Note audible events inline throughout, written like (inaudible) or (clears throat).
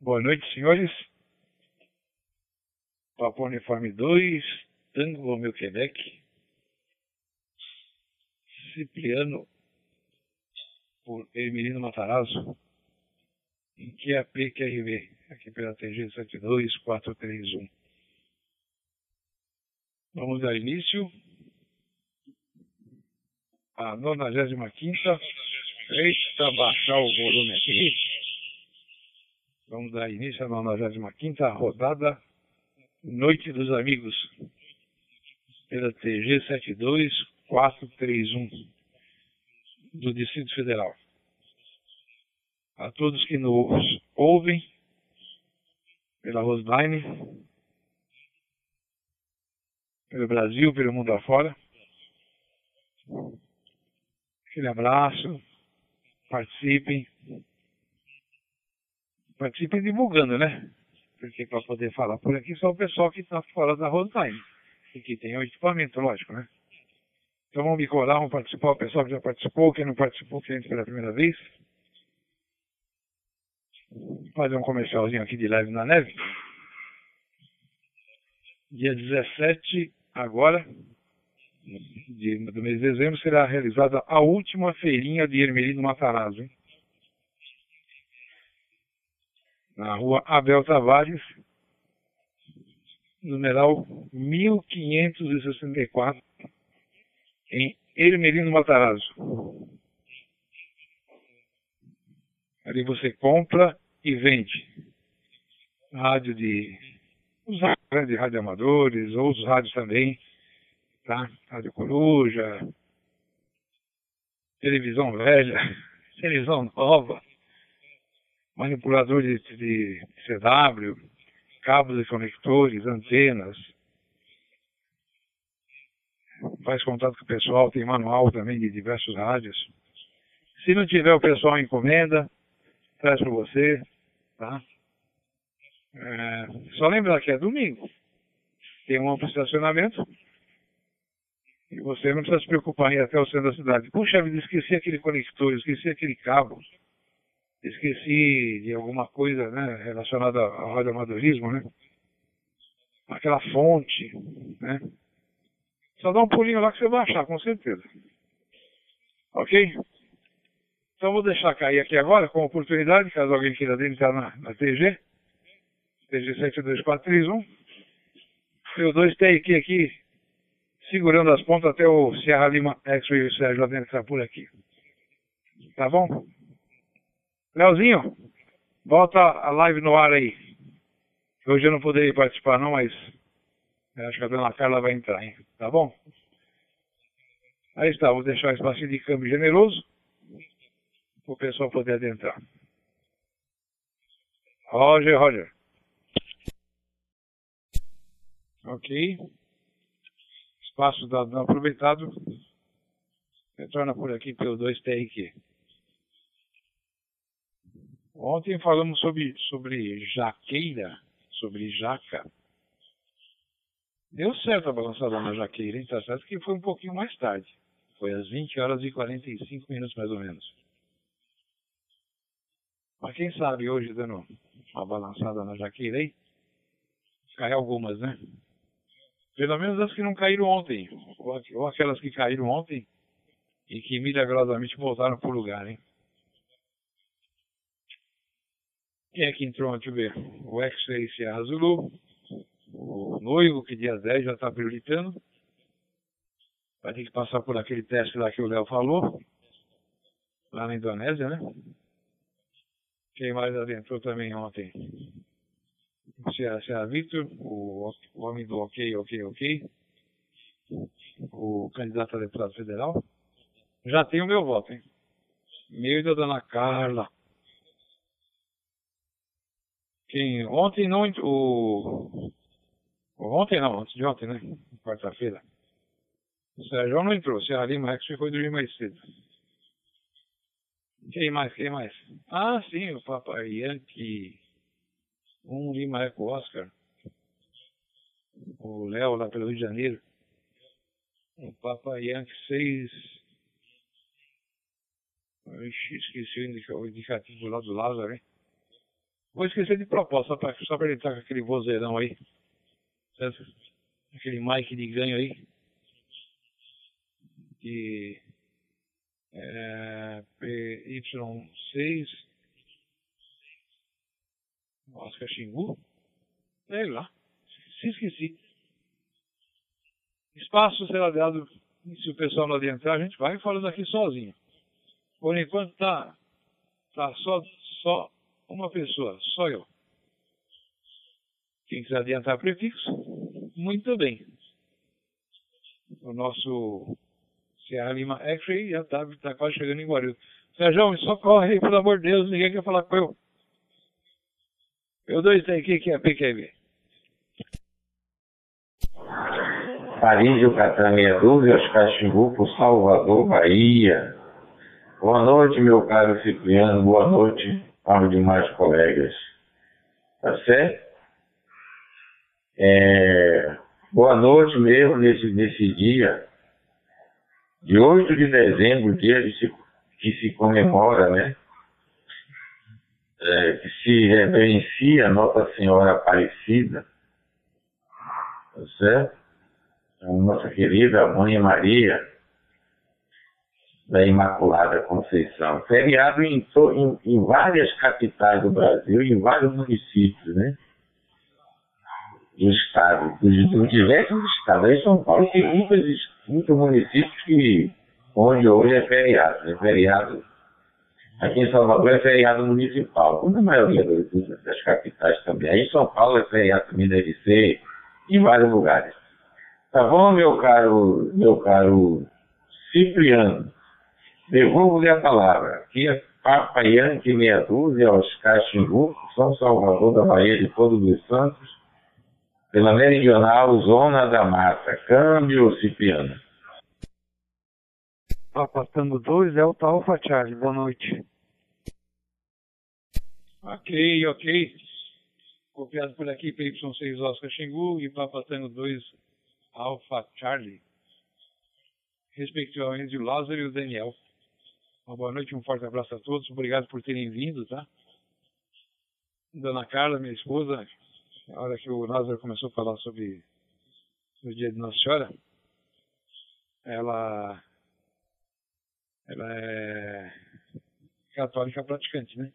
Boa noite, senhores. Papo Uniforme 2, Tango Romeu Quebec. Cipriano por Emilino Matarazzo. Em QAP QRV, aqui pela TG 72431. Vamos dar início à 95 Eita, baixar o volume aqui. Vamos dar início à 95 rodada Noite dos Amigos pela TG 72431 do Distrito Federal. A todos que nos ouvem pela Roseline, pelo Brasil, pelo mundo afora. Aquele abraço, participem. Participem divulgando, né? Porque para poder falar por aqui só o pessoal que está fora da Roseline. E que tem o equipamento, lógico, né? Então vamos me colar, vamos participar, o pessoal que já participou, quem não participou, quem entra pela primeira vez. Fazer um comercialzinho aqui de live na neve. Dia 17, agora, de, do mês de dezembro, será realizada a última feirinha de Ermelino Matarazzo, hein? Na rua Abel Tavares, numeral 1564, em Ermelino Matarazzo. Ali você compra e vende rádio de os rádios de rádio amadores, outros rádios também, tá? Rádio Coruja, televisão velha, (laughs) televisão nova, manipulador de, CW, cabos e conectores, antenas. Faz contato com o pessoal, tem manual também de diversos rádios. Se não tiver o pessoal encomenda, traz para você, tá? É, só lembrar que é domingo. Tem um amplo estacionamento. E você não precisa se preocupar em ir até o centro da cidade. Puxa vida, esqueci aquele conector, esqueci aquele cabo. Esqueci de alguma coisa né, relacionada ao radioamadorismo, né? Aquela fonte, né? Só dá um pulinho lá que você vai achar, com certeza. Ok? Então vou deixar cair aqui agora, com oportunidade, caso alguém queira entrar na, na TG. TG 72431. Eu dois take aqui, segurando as pontas até o Serra Lima X-Ray Sérgio lá dentro que tá por aqui. Tá bom? Leozinho, volta a live no ar aí. Hoje eu não poderia participar não, mas acho que a dona Carla vai entrar, hein? Tá bom? Aí está, vou deixar o espaço de câmbio generoso para o pessoal poder adentrar. Roger, Roger. Ok. Espaço dado aproveitado. Retorna por aqui pelo 2TRQ. Ontem falamos sobre, sobre jaqueira, sobre jaca. Deu certo a balançada na jaqueira, hein? Tá certo que foi um pouquinho mais tarde. Foi às 20 horas e 45 minutos mais ou menos. Mas quem sabe hoje, dando uma balançada na jaqueira aí, cai algumas, né? Pelo menos as que não caíram ontem, ou aquelas que caíram ontem e que milagrosamente voltaram para o lugar, hein? Quem é que entrou? Eu ver. O X-Ray Sierra Zulu, o noivo, que dia 10 já está prioritando. Vai ter que passar por aquele teste lá que o Léo falou, lá na Indonésia, né? Quem mais adentrou também ontem? Sierra, Sierra Victor, o, o homem do ok, ok, ok. O candidato a deputado federal. Já tem o meu voto, hein? Meu e da dona Carla. Quem, ontem não, o, ontem não, antes de ontem, né? Quarta-feira. O Sérgio não entrou, o Serra Lima Rex foi dormir mais cedo. Quem mais? Quem mais? Ah, sim, o Papai Yankee. Um Lima Eco Oscar. O Léo lá pelo Rio de Janeiro. O Papai Yankee 6. Ixi, esqueci o indicativo lá do Lázaro, hein? Vou esquecer de propósito, só para só pra ele estar com aquele vozeirão aí. Certo? Aquele mic de ganho aí. De é, PY6 Oscar Xingu. Sei lá. Se esqueci. Espaço será dado se o pessoal não adiantar, a gente vai falando aqui sozinho. Por enquanto tá, tá só, só uma pessoa, só eu. Quem quiser adiantar prefixo, muito bem. O nosso Serra Lima X-Ray já está tá quase chegando em Guarulhos. Sérgio, só corre aí, pelo amor de Deus, ninguém quer falar com eu. Eu dois tem aqui que é PQB. Paris, Yucatán, meia dúzia, Oscar Chimbuco, Salvador, Bahia. Boa noite, meu caro Cipriano, boa noite aos demais colegas. Tá certo? É, boa noite mesmo nesse, nesse dia de 8 de dezembro, dia de se, que se comemora, né? É, que se reverencia Nossa Senhora Aparecida, tá certo? Nossa querida Mãe Maria da Imaculada Conceição. Feriado em, em, em várias capitais do Brasil, em vários municípios, né? Do estado, dos, diversos estados. Em São Paulo tem muitos, muitos municípios que, onde hoje é feriado. É feriado Aqui em Salvador é feriado municipal, como na maioria das capitais também. Aí em São Paulo é feriado também, deve ser, em vários lugares. Tá bom, meu caro, meu caro Cipriano? Devolvo-lhe a palavra. Aqui é Papa Yankee Meia Dúzia, Oscar Xingu, São Salvador da Bahia de Todos os Santos, pela Meridional Zona da Mata. Câmbio, Cipriano. Papa Tango 2, Delta Alpha Charlie. Boa noite. Ok, ok. Copiado por aqui, PY6 Oscar Xingu e Papa Tango 2, Alpha Charlie. Respectivamente o Lázaro e o Daniel. Uma boa noite, um forte abraço a todos. Obrigado por terem vindo, tá? Dona Carla, minha esposa, a hora que o Lázaro começou a falar sobre o dia de Nossa Senhora, ela, ela é católica praticante, né?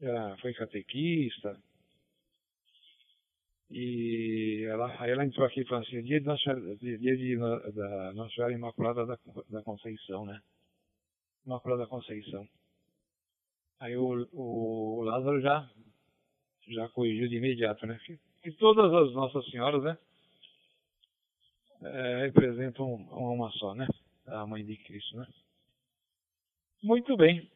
Ela foi catequista. E ela, aí ela entrou aqui e falou assim, dia de Nossa, dia de, da Nossa Senhora Imaculada da, da Conceição, né? Imaculada da Conceição. Aí o, o, Lázaro já, já corrigiu de imediato, né? E todas as Nossas Senhoras, né? É, representam uma só, né? A Mãe de Cristo, né? Muito bem.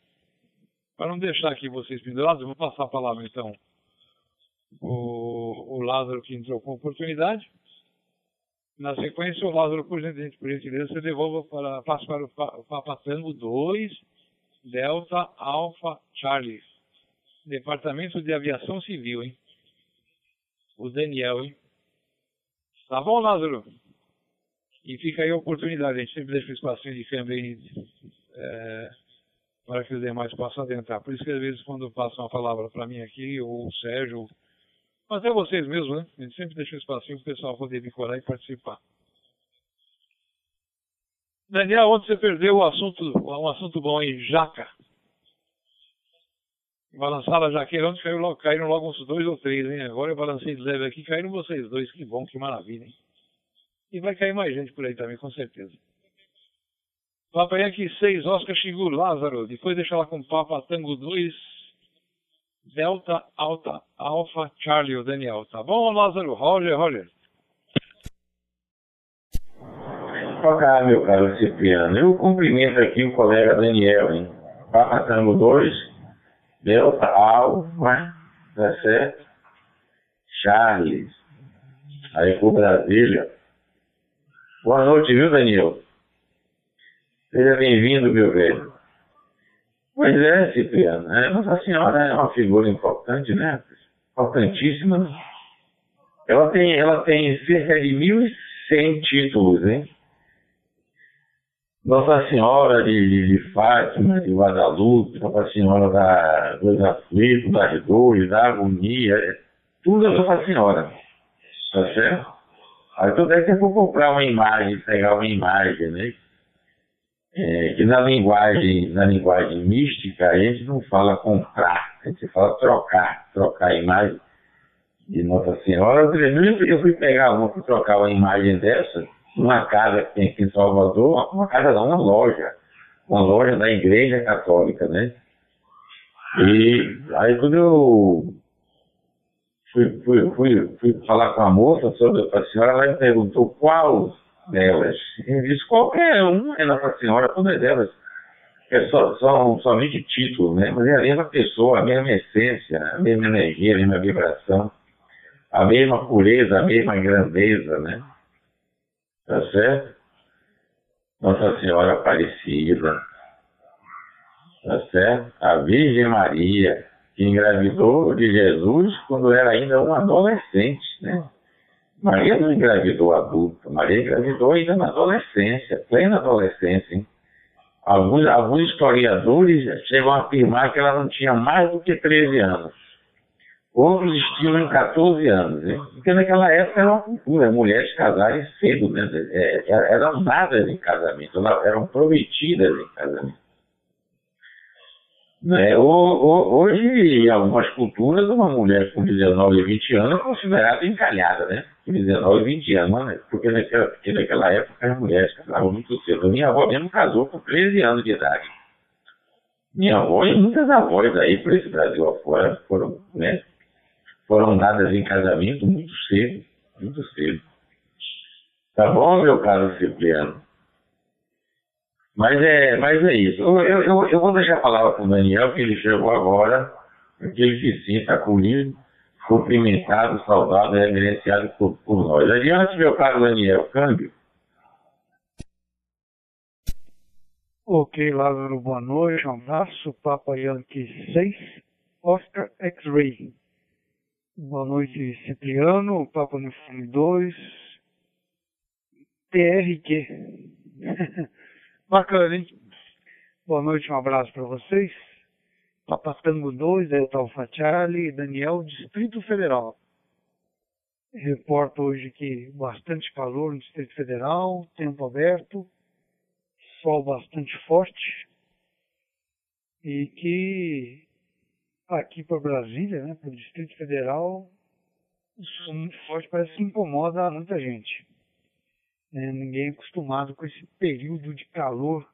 Para não deixar aqui vocês pendurados, eu vou passar a palavra então o, o Lázaro que entrou com oportunidade. Na sequência, o Lázaro, por gentileza, você devolva para, passa para o Papatango 2, Delta Alpha Charlie. Departamento de Aviação Civil, hein? O Daniel, hein? Tá bom, Lázaro? E fica aí a oportunidade, a gente sempre deixa um espacinho de câmbio aí, é, para que os demais possam adentrar. Por isso que às vezes quando passam a palavra para mim aqui, ou o Sérgio, mas é vocês mesmos, né? A gente sempre deixa um espacinho para o pessoal poder vincular e participar. Daniel, onde você perdeu o assunto, um assunto bom aí, jaca. Balançar a jaqueira, onde caiu logo, caíram logo uns dois ou três, hein? Agora eu balancei de leve aqui, caíram vocês dois, que bom, que maravilha, hein? E vai cair mais gente por aí também, com certeza. Papai aqui 6, Oscar Xingu, Lázaro. Depois deixa lá com Papa Tango 2, Delta Alta Alpha Charlie, o Daniel. Tá bom, Lázaro? Roger, Roger. Olá, meu caro Cipriano. Eu cumprimento aqui o colega Daniel, hein? Papa Tango 2, Delta Alpha, tá certo? Charles, aí por Brasília. Boa noite, viu, Daniel? Seja bem-vindo, meu velho. Pois é, Cipriano. É, Nossa Senhora é uma figura importante, né? Importantíssima. Ela tem, ela tem cerca de 1.100 títulos, hein? Nossa Senhora de, de Fátima, de Guadalupe, Nossa Senhora da, dos aflitos, das dores, da agonia, é tudo é Nossa Senhora. Tá certo? Aí toda vez que eu for comprar uma imagem, pegar uma imagem, né? É, que na linguagem, na linguagem mística a gente não fala comprar, a gente fala trocar, trocar a imagem de Nossa Senhora. Eu fui pegar uma para trocar uma imagem dessa, numa casa que tem aqui em Salvador, uma casa não, uma loja, uma loja da igreja católica, né? E aí quando eu fui, fui, fui, fui falar com a moça sobre a senhora, ela me perguntou qual delas. Disse, qualquer um é Nossa Senhora, todas delas. É só, são somente títulos, né? Mas é a mesma pessoa, a mesma essência, a mesma energia, a mesma vibração, a mesma pureza, a mesma grandeza, né? Tá certo? Nossa Senhora Aparecida, tá certo? A Virgem Maria, que engravidou de Jesus quando era ainda um adolescente, né? Maria não engravidou adulta, Maria engravidou ainda na adolescência, plena adolescência, hein? Alguns, alguns historiadores chegam a afirmar que ela não tinha mais do que 13 anos. Outros estiam em 14 anos. Hein? Porque naquela época era uma cultura, mulheres casarem cedo, né? É, é, eram dadas em casamento, eram prometidas em casamento. É, hoje, em algumas culturas, uma mulher com 19 e 20 anos é considerada encalhada, né? Com 19 e 20 anos, né? porque, naquela, porque naquela época as mulheres casavam muito cedo. Minha avó mesmo casou com 13 anos de idade. Minha avó e muitas avós aí por esse Brasil afora foram, né? Foram dadas em casamento muito cedo, muito cedo. Tá bom, meu caro Cipriano? Mas é, mas é isso. Eu, eu, eu vou deixar a palavra para o Daniel, que ele chegou agora, que ele se sinta acolhido, cumprimentado, saudado, reverenciado por, por nós. Adiante, meu caro Daniel, câmbio. Ok, Lázaro, boa noite, um abraço, Papa Yankee 6, Oscar X-Ray. Boa noite, Cipriano, Papa Uniforme 2, TRQ. (laughs) Bacana, hein? Boa noite, um abraço para vocês. Papatango 2, Eltal Fatiali, Daniel, Distrito Federal. Reporto hoje que bastante calor no Distrito Federal, tempo aberto, sol bastante forte e que aqui para Brasília, né, para o Distrito Federal, o sol muito forte parece que incomoda muita gente. Né? Ninguém é acostumado com esse período de calor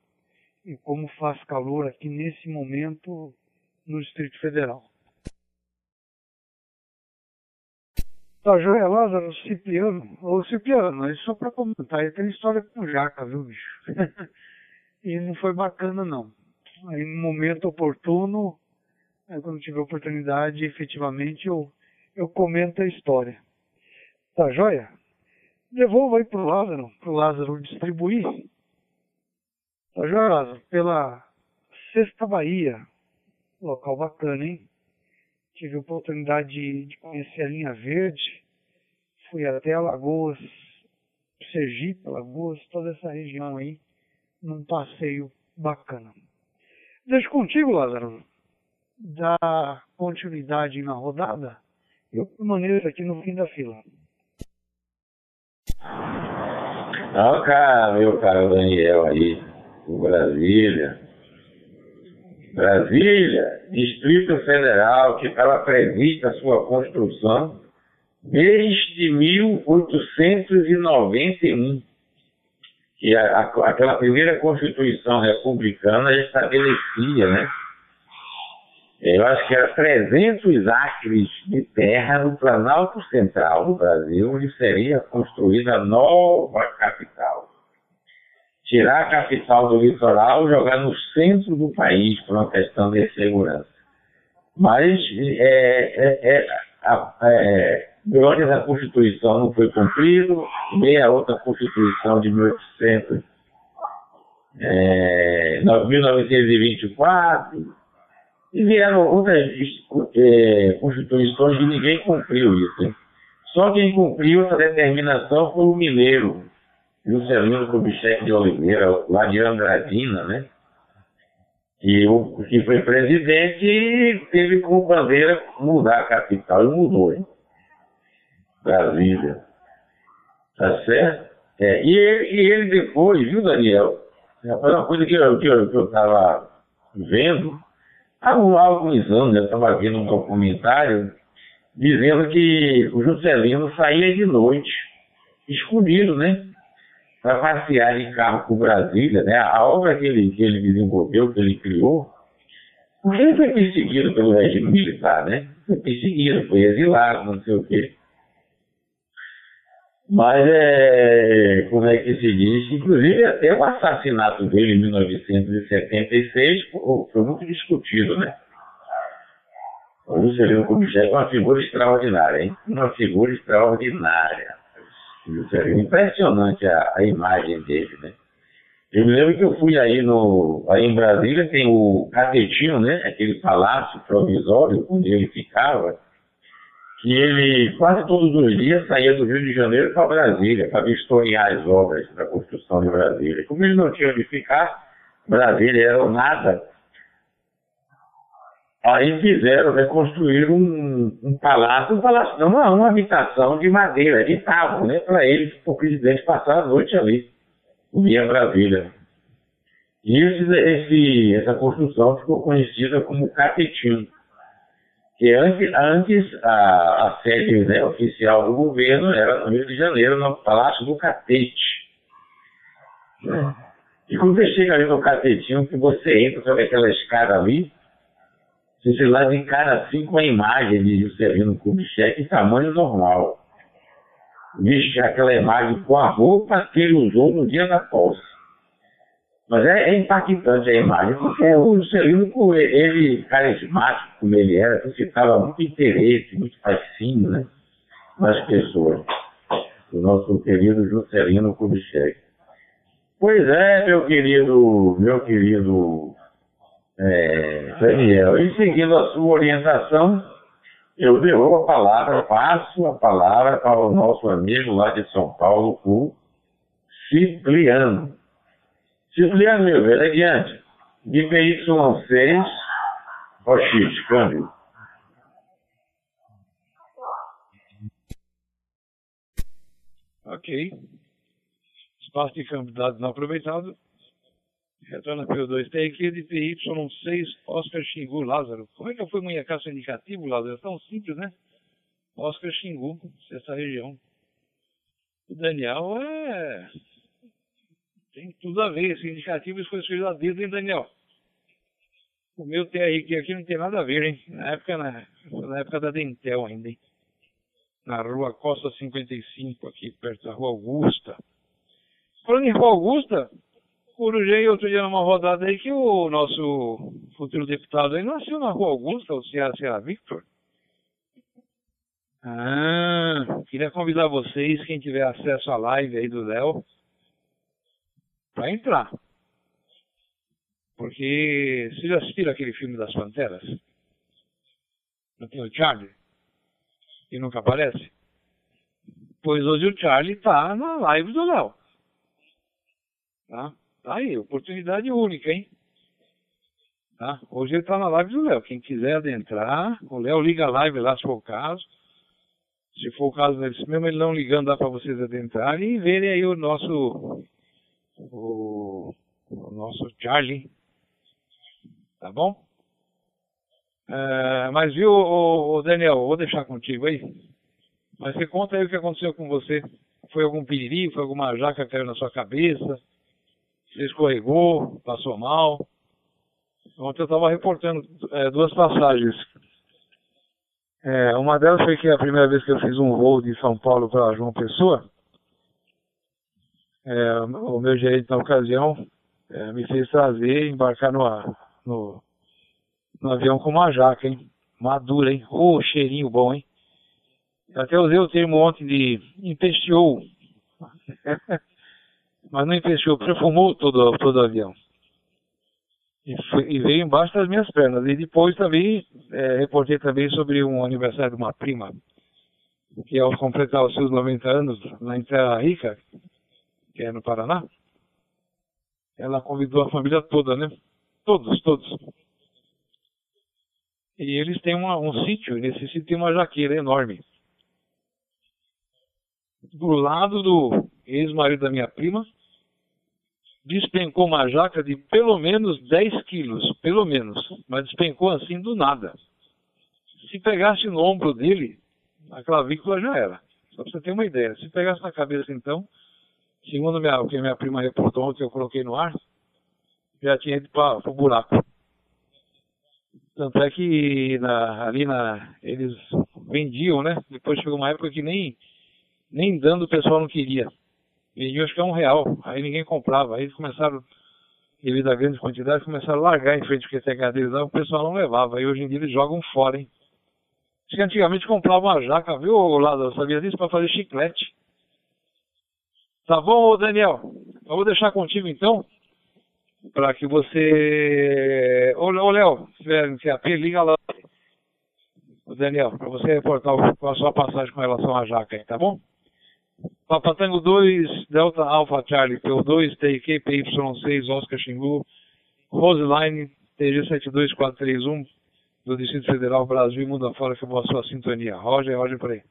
e como faz calor aqui nesse momento no Distrito Federal. Tá joia, Lázaro, Cipriano. Ô Cipriano, é só para comentar, é aquela história com jaca, viu, bicho? (laughs) e não foi bacana, não. Aí no momento oportuno, quando tiver oportunidade, efetivamente eu, eu comento a história. Tá joia? Devolva aí pro Lázaro, pro Lázaro distribuir. Tá já, Lázaro? Pela Sexta Bahia, local bacana, hein? Tive a oportunidade de, de conhecer a linha verde, fui até Alagoas, Sergipe, Alagoas, toda essa região aí, num passeio bacana. Deixo contigo, Lázaro, dar continuidade na rodada. Eu permaneço aqui no fim da fila. Não, cara, meu caro Daniel aí, o Brasília. Brasília, Distrito Federal, que estava prevista a sua construção desde 1891. Que a, a, aquela primeira Constituição republicana estabelecia, né? Eu acho que era 300 acres de terra no Planalto Central do Brasil, onde seria construída a nova capital. Tirar a capital do litoral jogar no centro do país por uma questão de segurança. Mas é, é, é, é, durante essa Constituição não foi cumprido, nem a outra Constituição de 1800, é, 1924, e vieram outras é, constituições e ninguém cumpriu isso. Só quem cumpriu essa determinação foi o mineiro. Juscelino Kubitschek de Oliveira, lá de Andradina, né? E o que foi presidente teve como bandeira mudar a capital e mudou, hein? Brasília. Tá certo? É, e, ele, e ele depois, viu, Daniel? É uma coisa que eu estava que eu, que eu vendo há alguns anos, eu estava vendo um documentário dizendo que o Juscelino saía de noite, escondido, né? Para passear em carro por Brasília, né? A obra que ele, que ele desenvolveu, que ele criou, ele foi perseguido pelo regime militar, né? Foi perseguido, foi exilado, não sei o quê. Mas é, como é que se diz? Inclusive até o assassinato dele em 1976 foi muito discutido, né? O Juscelino Kubitschek é uma figura extraordinária, hein? Uma figura extraordinária. Impressionante a, a imagem dele, né? Eu me lembro que eu fui aí, no, aí em Brasília, tem o Catetinho, né? Aquele palácio provisório onde ele ficava, que ele quase todos os dias saía do Rio de Janeiro para Brasília, para vistoriar as obras da construção de Brasília. Como ele não tinha onde ficar, Brasília era nada Aí fizeram, reconstruir um, um palácio, um palácio, não, uma, uma habitação de madeira, de tábua, né, para ele, para o presidente passar a noite ali, em Brasília. E esse, essa construção ficou conhecida como Capetinho, que antes, antes a, a sede né, oficial do governo era no Rio de Janeiro, no Palácio do Catete. E quando você chega ali no Catetinho, que você entra sobre aquela escada ali, você lá encara assim com a imagem de Juscelino Kubitschek em tamanho normal. Vixe, aquela imagem com a roupa que ele usou no dia da posse. Mas é, é impactante a imagem, porque o Juscelino, ele, carismático como ele era, suscitava muito interesse, muito fascínio né, nas pessoas. O nosso querido Juscelino Kubitschek. Pois é, meu querido, meu querido é, Daniel, e seguindo a sua orientação, eu devolvo a palavra, passo a palavra para o nosso amigo lá de São Paulo, o Cipriano. Meu velho, adiante. YY6, X, câmbio. Ok. Espaço de câmbio dado não aproveitado. Retorna P2 TX de PY6 Oscar Xingu Lázaro. Como é que eu fui munhecaço indicativo, Lázaro? É tão simples, né? Oscar Xingu, sexta região. O Daniel é. Tem tudo a ver. Esse indicativo foi escolhido a dedo, hein, Daniel? O meu TRQ aqui não tem nada a ver, hein? Na época, na, na época da Dentel ainda, hein? Na rua Costa 55, aqui perto da rua Augusta. Falando em rua Augusta, Corujei outro dia numa rodada aí que o nosso futuro deputado aí nasceu na Rua Augusta, o Ceará Victor. Ah, queria convidar vocês, quem tiver acesso à live aí do Léo, para entrar. Porque vocês já assistiram aquele filme das Panteras? Não tem o Charlie? E nunca aparece? Pois hoje o Charlie tá na live do Léo. Tá? Tá aí, oportunidade única, hein? Tá? Hoje ele está na live do Léo. Quem quiser adentrar, o Léo liga a live lá se for o caso. Se for o caso mesmo ele não ligando, dá para vocês adentrarem e verem aí o nosso. O, o nosso Charlie. Tá bom? É, mas viu, o, Daniel, vou deixar contigo aí. Mas você conta aí o que aconteceu com você. Foi algum piriri, foi alguma jaca que caiu na sua cabeça? Você escorregou, passou mal. Ontem eu estava reportando é, duas passagens. É, uma delas foi que a primeira vez que eu fiz um voo de São Paulo para João Pessoa, é, o meu gerente na ocasião é, me fez trazer e embarcar no, no, no, avião com uma jaca, hein? Madura, hein? Ô, oh, cheirinho bom, hein? Até usei o termo ontem de empesteou. (laughs) mas não investiu, perfumou todo, todo o avião. E, foi, e, veio embaixo das minhas pernas. E depois também, é, reportei também sobre um aniversário de uma prima, que ao completar os seus 90 anos em Terra Rica, que é no Paraná, ela convidou a família toda, né? Todos, todos. E eles têm uma, um sítio, nesse sítio tem uma jaqueira enorme. Do lado do ex-marido da minha prima, despencou uma jaca de pelo menos 10 quilos, pelo menos, mas despencou assim do nada. Se pegasse no ombro dele, a clavícula já era. Só para você ter uma ideia. Se pegasse na cabeça então, segundo minha, o que minha prima reportou que eu coloquei no ar, já tinha ido para o buraco. Tanto é que na, ali na, eles vendiam, né? Depois chegou uma época que nem, nem dando o pessoal não queria. Vendiam acho que é um real, aí ninguém comprava. Aí eles começaram, devido a grandes quantidades, começaram a largar em frente ao QTH deles lá, o pessoal não levava. Aí hoje em dia eles jogam fora, hein? Diz que antigamente comprava uma jaca, viu, Lado? Sabia disso? Para fazer chiclete. Tá bom, Daniel? Eu vou deixar contigo então para que você. Ô, Léo, se tiver CAP, liga lá. O Daniel, para você reportar a sua passagem com relação à jaca aí, tá bom? Papa Tango 2, Delta Alpha Charlie, P2, TIQ, PY6, Oscar Xingu, Roseline, TG 72431, do Distrito Federal, Brasil e Mundo afora, que boa sua sintonia. Roger, Roger por aí.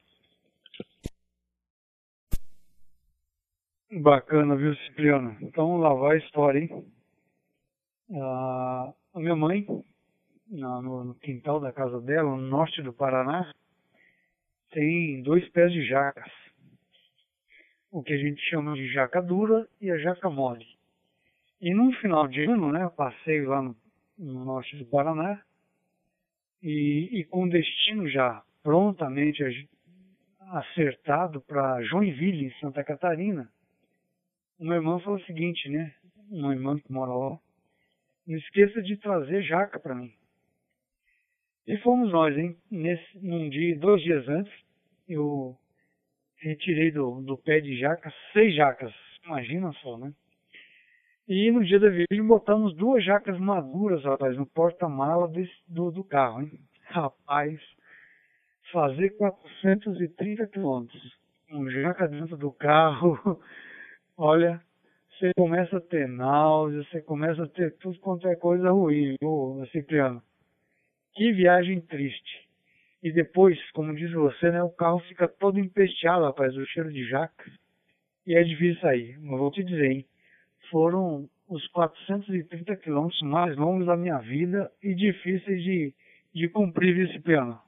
Bacana, viu, Cipriano? Então lá vai a história, hein? a minha mãe, no, quintal da casa dela, no norte do Paraná, tem dois pés de jacas. O que a gente chama de jaca dura e a jaca mole. E num final de ano, né, passei lá no, no norte do Paraná e, e com destino já prontamente acertado para Joinville, em Santa Catarina, uma irmã falou o seguinte, né? Uma irmã que mora lá, não esqueça de trazer jaca para mim. E fomos nós, hein? Nesse, num dia, dois dias antes, eu retirei do, do pé de jaca seis jacas. Imagina só, né? E no dia da viagem botamos duas jacas maduras, rapaz, no porta-mala do, do carro, hein? Rapaz, fazer 430 quilômetros. Um jaca dentro do carro, olha, você começa a ter náusea, você começa a ter tudo quanto é coisa ruim, viu, Cipriano? Que viagem triste. E depois, como diz você, né, o carro fica todo empesteado, rapaz, o cheiro de jaca. E é difícil sair. Mas vou te dizer, hein, foram os 430 quilômetros mais longos da minha vida e difíceis de, de cumprir, viu, Cipriano?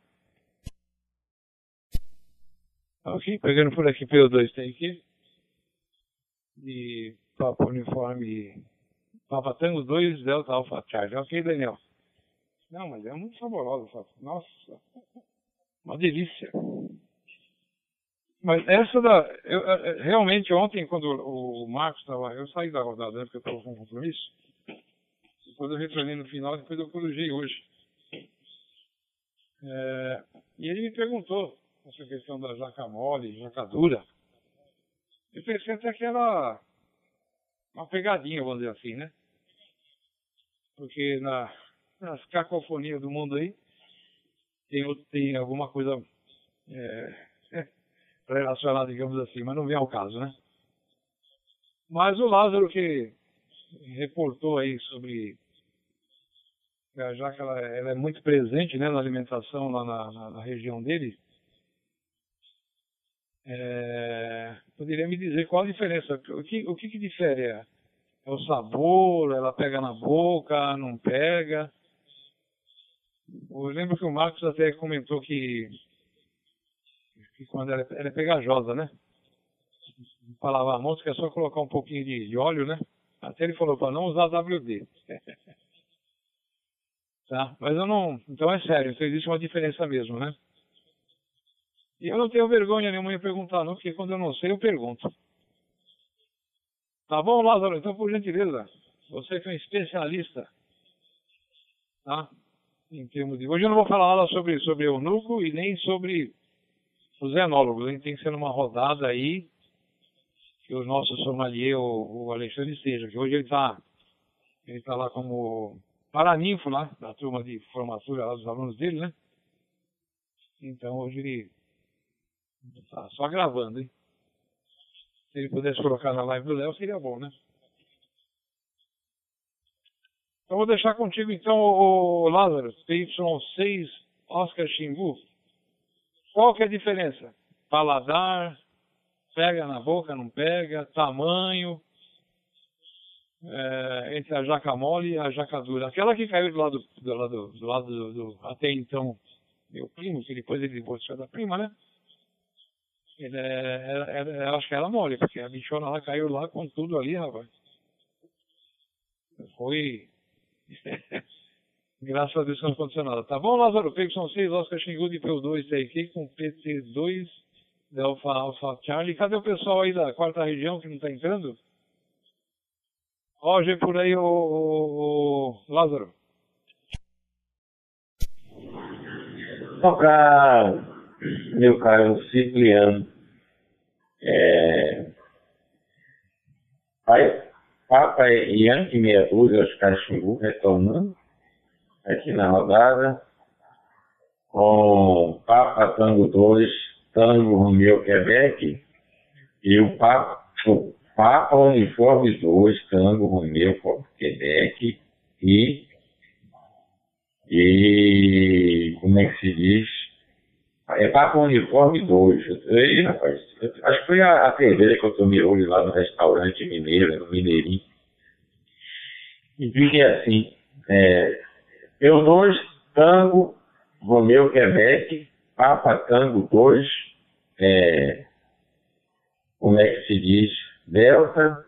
Ok, pegando por aqui pelo 2 tem aqui. E Papa Uniforme Papa Tango 2 Delta Alpha. Ok, Daniel? Não, mas é muito saborosa. Nossa, uma delícia. Mas essa da. Eu, realmente, ontem, quando o Marcos estava. Eu saí da rodada né, porque eu estava com compromisso. Depois eu retornei no final, depois eu corrigi hoje. É, e ele me perguntou essa questão da jaca mole, jaca dura. Até que era uma pegadinha, vamos dizer assim, né? Porque na, nas cacofonias do mundo aí tem, tem alguma coisa é, relacionada, digamos assim, mas não vem ao caso, né? Mas o Lázaro que reportou aí sobre já que ela, ela, é muito presente né, na alimentação lá na, na, na região dele, é, poderia me dizer qual a diferença? O que, o que, que difere? É, o sabor? Ela pega na boca? Não pega? Eu lembro que o Marcos até comentou que, que quando ela, ela é pegajosa, né? Falava a moça que é só colocar um pouquinho de, de óleo, né? Até ele falou para não usar WD. (laughs) tá? Mas eu não. Então é sério, então existe uma diferença mesmo, né? E eu não tenho vergonha nenhuma de perguntar, não, porque quando eu não sei, eu pergunto. Tá bom, Lázaro? Então, por gentileza, você que é um especialista, tá? Em termos de. Hoje eu não vou falar nada sobre, sobre eunuco e nem sobre os enólogos. A gente tem que ser numa rodada aí que o nosso sommelier, o, o Alexandre, esteja. Que hoje ele está ele tá lá como paraninfo lá, da turma de formatura lá dos alunos dele, né? Então hoje ele Tá só gravando, hein? Se ele pudesse colocar na live do Léo, seria bom, né? Então vou deixar contigo então o Lázaro, PY6 Oscar Xingu. Qual que é a diferença? Paladar, pega na boca, não pega, tamanho, é, entre a jaca mole e a jaca dura. Aquela que caiu do lado do, lado, do, lado do, do até então meu primo, que depois ele divorciou da prima, né? Ele, era, era, era, acho que era mole, porque a bichona lá caiu lá com tudo ali, rapaz. Foi (laughs) Graças a Deus que não aconteceu nada. Tá bom, Lázaro? Pego são 6, Oscar Xingu de P2 aqui com PT2 da Alfa Alfa Charlie. Cadê o pessoal aí da quarta região que não está entrando? Roger por aí, o, o, o Lázaro. Tocar, meu caro Cipriano, é, pai, Papa Yankee meia dúzia, os Caxingu, retornando aqui na rodada, com Papa Tango 2, Tango Romeu Quebec, e o Papa, o Papa Uniforme 2, Tango Romeu Quebec, e, e como é que se diz? É Papa Uniforme 2. Ei, rapaz, acho que foi a, a cerveja que eu tomei hoje lá no restaurante mineiro, no Mineirinho. E diz assim, é, eu dois, Tango, Romeu, Quebec, Papa Tango 2, é, como é que se diz? Delta,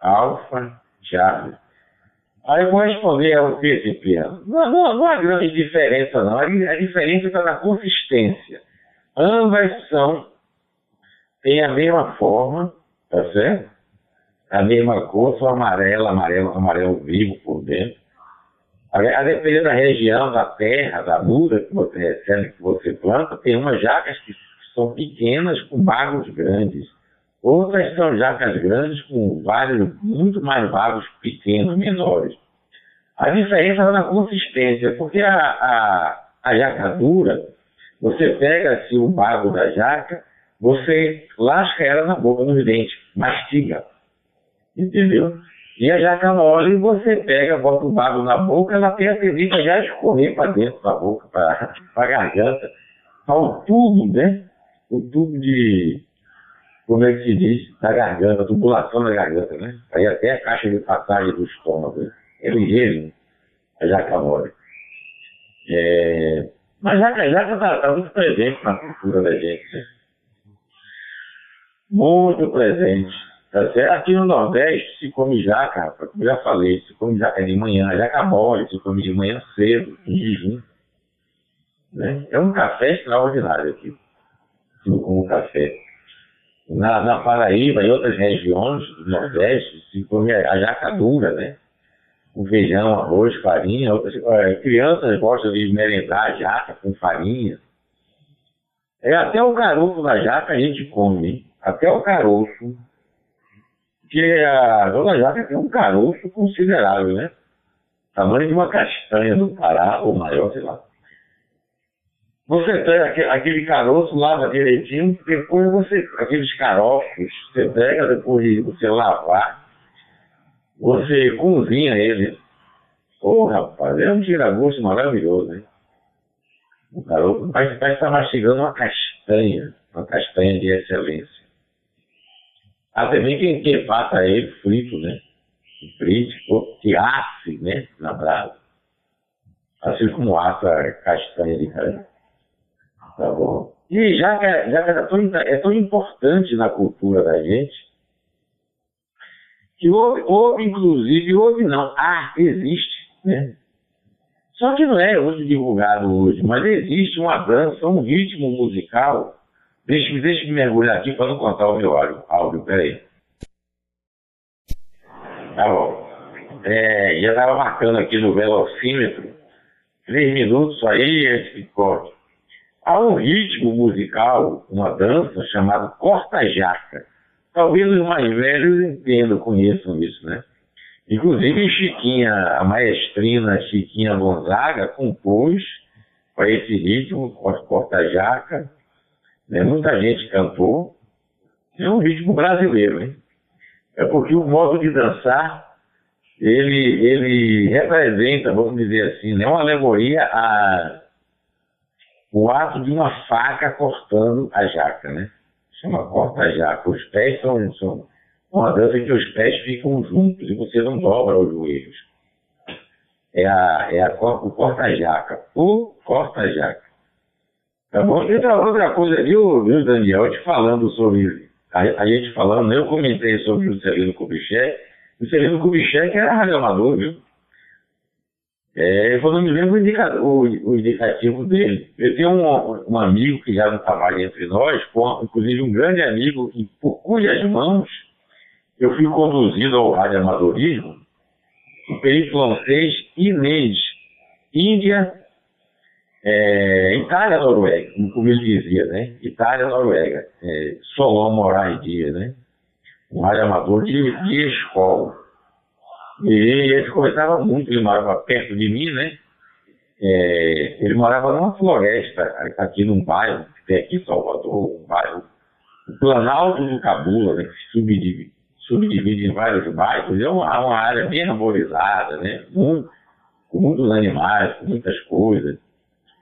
Alfa, Charlie. Aí eu vou responder ao PCP. Não, não, não há grande diferença, não. A diferença está na consistência. Ambas são, têm a mesma forma, tá certo? A mesma cor, só amarelo, amarelo, amarelo vivo por dentro. A depender da região, da terra, da muda que você recebe, que você planta, tem umas jacas que são pequenas com bagos grandes. Outras são jacas grandes com vários, muito mais vagos pequenos, menores. A diferença é na consistência, porque a, a, a jaca dura, você pega assim, o bago da jaca, você lasca ela na boca, nos dentes, mastiga. Entendeu? E a jaca mole, você pega, bota o bago na boca, ela tem a tendência já escorrer para dentro da boca, para a garganta. Para o tubo, né? O tubo de como é que se diz, da garganta, tubulação da garganta, né? Aí até a caixa de passagem do estômago. Né? É ligeiro, a jaca mole. É... Mas a jaca está tá muito presente na cultura da gente. Né? Muito presente. Tá certo? Aqui no Nordeste se come jaca, rapaz, como já falei, se come jaca de manhã, jaca mole, se come de manhã cedo, em Né? É um café extraordinário aqui. Eu como café na, na Paraíba e outras regiões do Nordeste, se come a jaca dura, né? Com feijão, arroz, farinha. Outras, é, crianças gostam de merendar a jaca com farinha. É, até o garoto da jaca a gente come, até o caroço. Porque a dona jaca tem um caroço considerável, né? Tamanho de uma castanha do Pará, ou maior, sei lá. Você pega aquele caroço, lava direitinho, depois você, aqueles caroços, você pega, depois de você lavar, você cozinha ele. Ô oh, rapaz, é um tira-gosto maravilhoso, hein? O caroço parece, parece estar mastigando uma castanha, uma castanha de excelência. Há também quem, quem faça ele frito, né? Frito, que asse, né? Na brasa. Assim como assa castanha de carne. Tá bom. E já, já é, tão, é tão importante na cultura da gente que houve, houve inclusive, houve não, ah, existe, né? Só que não é hoje divulgado hoje, mas existe uma dança, um ritmo musical. Deixa, deixa eu mergulhar aqui para não contar o meu áudio, áudio peraí. Tá bom. É, já estava marcando aqui no velocímetro, três minutos aí, esse corte. Há um ritmo musical, uma dança chamada corta-jaca. Talvez os mais velhos entendam, conheçam isso, né? Inclusive Chiquinha, a maestrina Chiquinha Gonzaga compôs para esse ritmo, corta-jaca. Né? Muita gente cantou. É um ritmo brasileiro, hein? É porque o modo de dançar, ele, ele representa, vamos dizer assim, né, uma alegoria a o ato de uma faca cortando a jaca, né? Chama corta-jaca. Os pés são, são uma dança em que os pés ficam juntos e você não dobra os joelhos. É, a, é a, o corta-jaca. O corta-jaca. Tá bom? E outra coisa, viu, viu, Daniel? Te falando sobre. A, a gente falando, eu comentei sobre o Celino Kubitschek. O Celino Kubitschek era radioamador, viu? É, eu não me lembro o, indica, o, o, indicativo dele. Eu tenho um, um amigo que já não trabalha entre nós, com, inclusive um grande amigo, por cujas mãos eu fui conduzido ao radioamadorismo, o perito francês Inês, Índia, é, Itália, Noruega, como ele dizia, né? Itália, Noruega, é, Solon Moraes Dias, né? Um radioamador de, de escola. E ele conversava muito, ele morava perto de mim, né? É, ele morava numa floresta, aqui num bairro, tem aqui em Salvador, um bairro, o Planalto do Cabula, né? Que subdivide, subdivide em vários bairros, é uma, uma área bem arborizada, né? com muitos animais, com muitas coisas.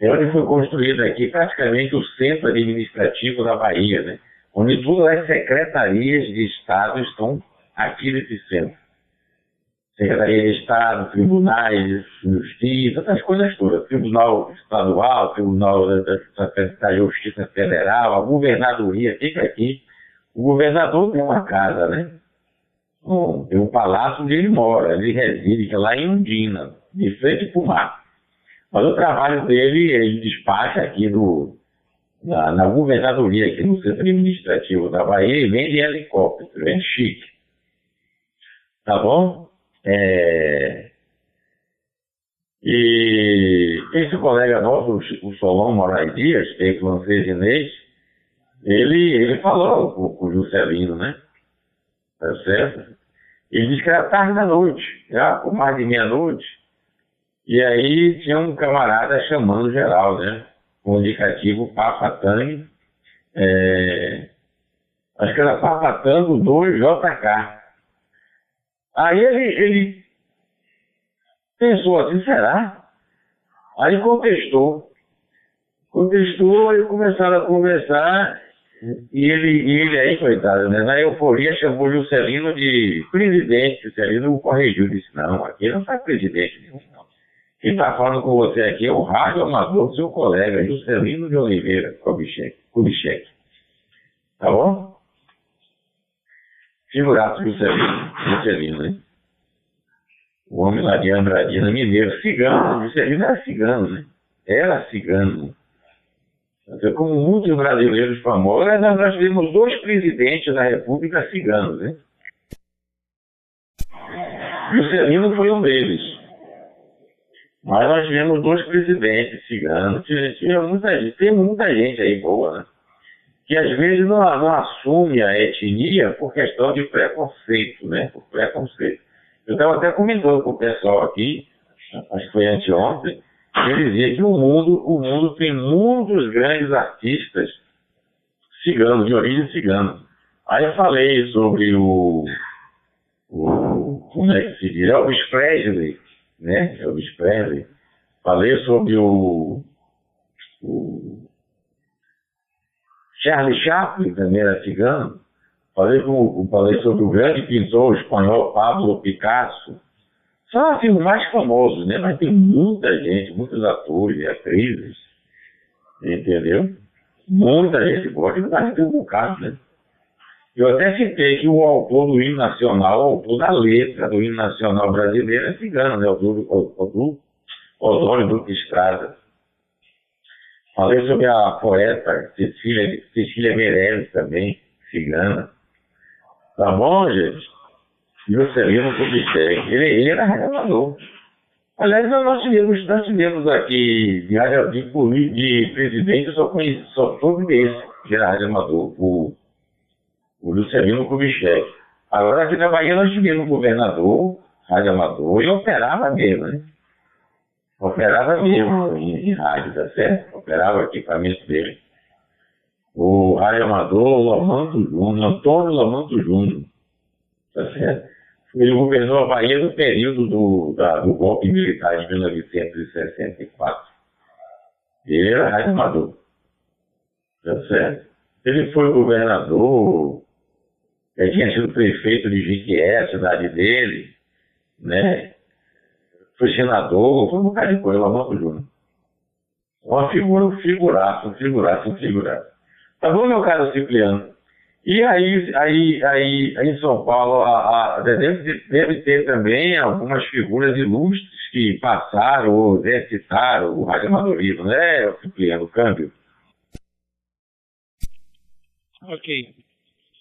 É onde foi construído aqui praticamente o centro administrativo da Bahia, né? Onde todas as secretarias de Estado estão aqui nesse centro. Secretaria de Estado, tribunais, justiça, essas coisas todas. Tribunal Estadual, Tribunal da, da Justiça Federal, a governadoria fica aqui. O governador tem uma casa, né? Bom, tem um palácio onde ele mora, ele reside, é lá em Undina, de frente para o mar. Mas o trabalho dele, ele despacha aqui no, na, na governadoria, aqui no centro administrativo da Bahia, e vende helicóptero, vende chique. Tá bom? É... E esse colega nosso, o Solon Moraes Dias, que é francês Inês, ele, ele falou com, o Juscelino, né? Tá certo? Ele disse que era tarde da noite, já com mais de meia-noite. E aí tinha um camarada chamando geral, né? Com o indicativo Papatang, é... acho que era Papatango 2JK. Aí ele, ele pensou assim, será? Aí contestou. Contestou, aí começaram a conversar, e ele, e ele aí, coitado, né, na euforia chamou o Juscelino de presidente. O Juscelino corrigiu, disse, não, aqui não está presidente nenhum, não. Quem está falando com você aqui é o rádio amador, seu colega, Juscelino de Oliveira Kubitschek. Tá bom? Figurato Juscelino, né? O homem lá de Andradina, mineiro, cigano, Juscelino era cigano, né? Era cigano. Então, como muitos brasileiros famosos, nós tivemos dois presidentes da República ciganos, né? Juscelino foi um deles. Mas nós tivemos dois presidentes ciganos, tivemos muita gente, tem muita gente aí boa, né? Que às vezes não, não assume a etnia por questão de preconceito, né? Por preconceito. Eu estava até comentando com o pessoal aqui, acho que foi anteontem, ele dizia que o mundo, o mundo tem muitos grandes artistas ciganos, de origem cigana. Aí eu falei sobre o, o como é que se diz? Elvis Presley, né? Elvis Presley. Falei sobre o, o Charlie Chaplin também era cigano. Falei, com, falei sobre o grande pintor espanhol Pablo Picasso. São assim, os mais famosos, né? Mas tem muita gente, muitos atores e atrizes, entendeu? Muita gente gosta, mas tem um bocado, né? Eu até citei que o autor do hino nacional, o autor da letra do hino nacional brasileiro é cigano, né? O Osório Duque Estrada. Falei sobre a poeta Cecília, Cecília Meirelles também, cigana. Tá bom, gente? Juscelino Kubitschek. Ele, ele era revelador. Aliás, nós tivemos, nós tivemos aqui de, área, de, de presidente, eu só, conheci, só soube desse, que era revelador, o, o Juscelino Kubitschek. Agora aqui na Bahia nós tivemos governador, rádio amador, e operava mesmo, né? Operava mesmo em, em rádio, tá certo? Operava o equipamento dele. o Raio Amador Lamando Júnior, Antônio Lamando Júnior. Tá certo? Ele governou a Bahia no período do, da, do golpe militar em 1964. Ele era Raio Amador. Tá certo? Ele foi governador, ele tinha sido prefeito de Jiquié, cidade dele, né? Foi senador, foi um bocado de coisa, Lamando Júnior. Uma figura, um figuraço, um figuraço, um figuraço. Tá bom, meu caro Cipriano? E aí, aí, aí, aí em São Paulo, a, a, deve, deve, ter também algumas figuras ilustres que passaram ou exercitaram o radioamadorismo, né, Cipriano? Câmbio. Ok.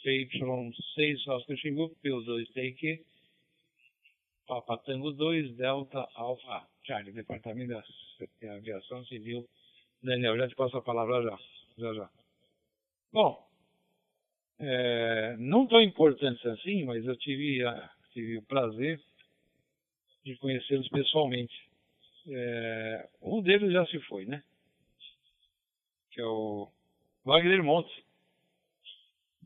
CY6 Oscar Xingu, P2 Take, Papa Tango 2, Delta Alpha Charlie, Departamento de Aviação Civil. Daniel, já te passo a palavra já. Já, já. Bom, é, não tão importantes assim, mas eu tive, tive o prazer de conhecê-los pessoalmente. É, um deles já se foi, né? Que é o Wagner Montes.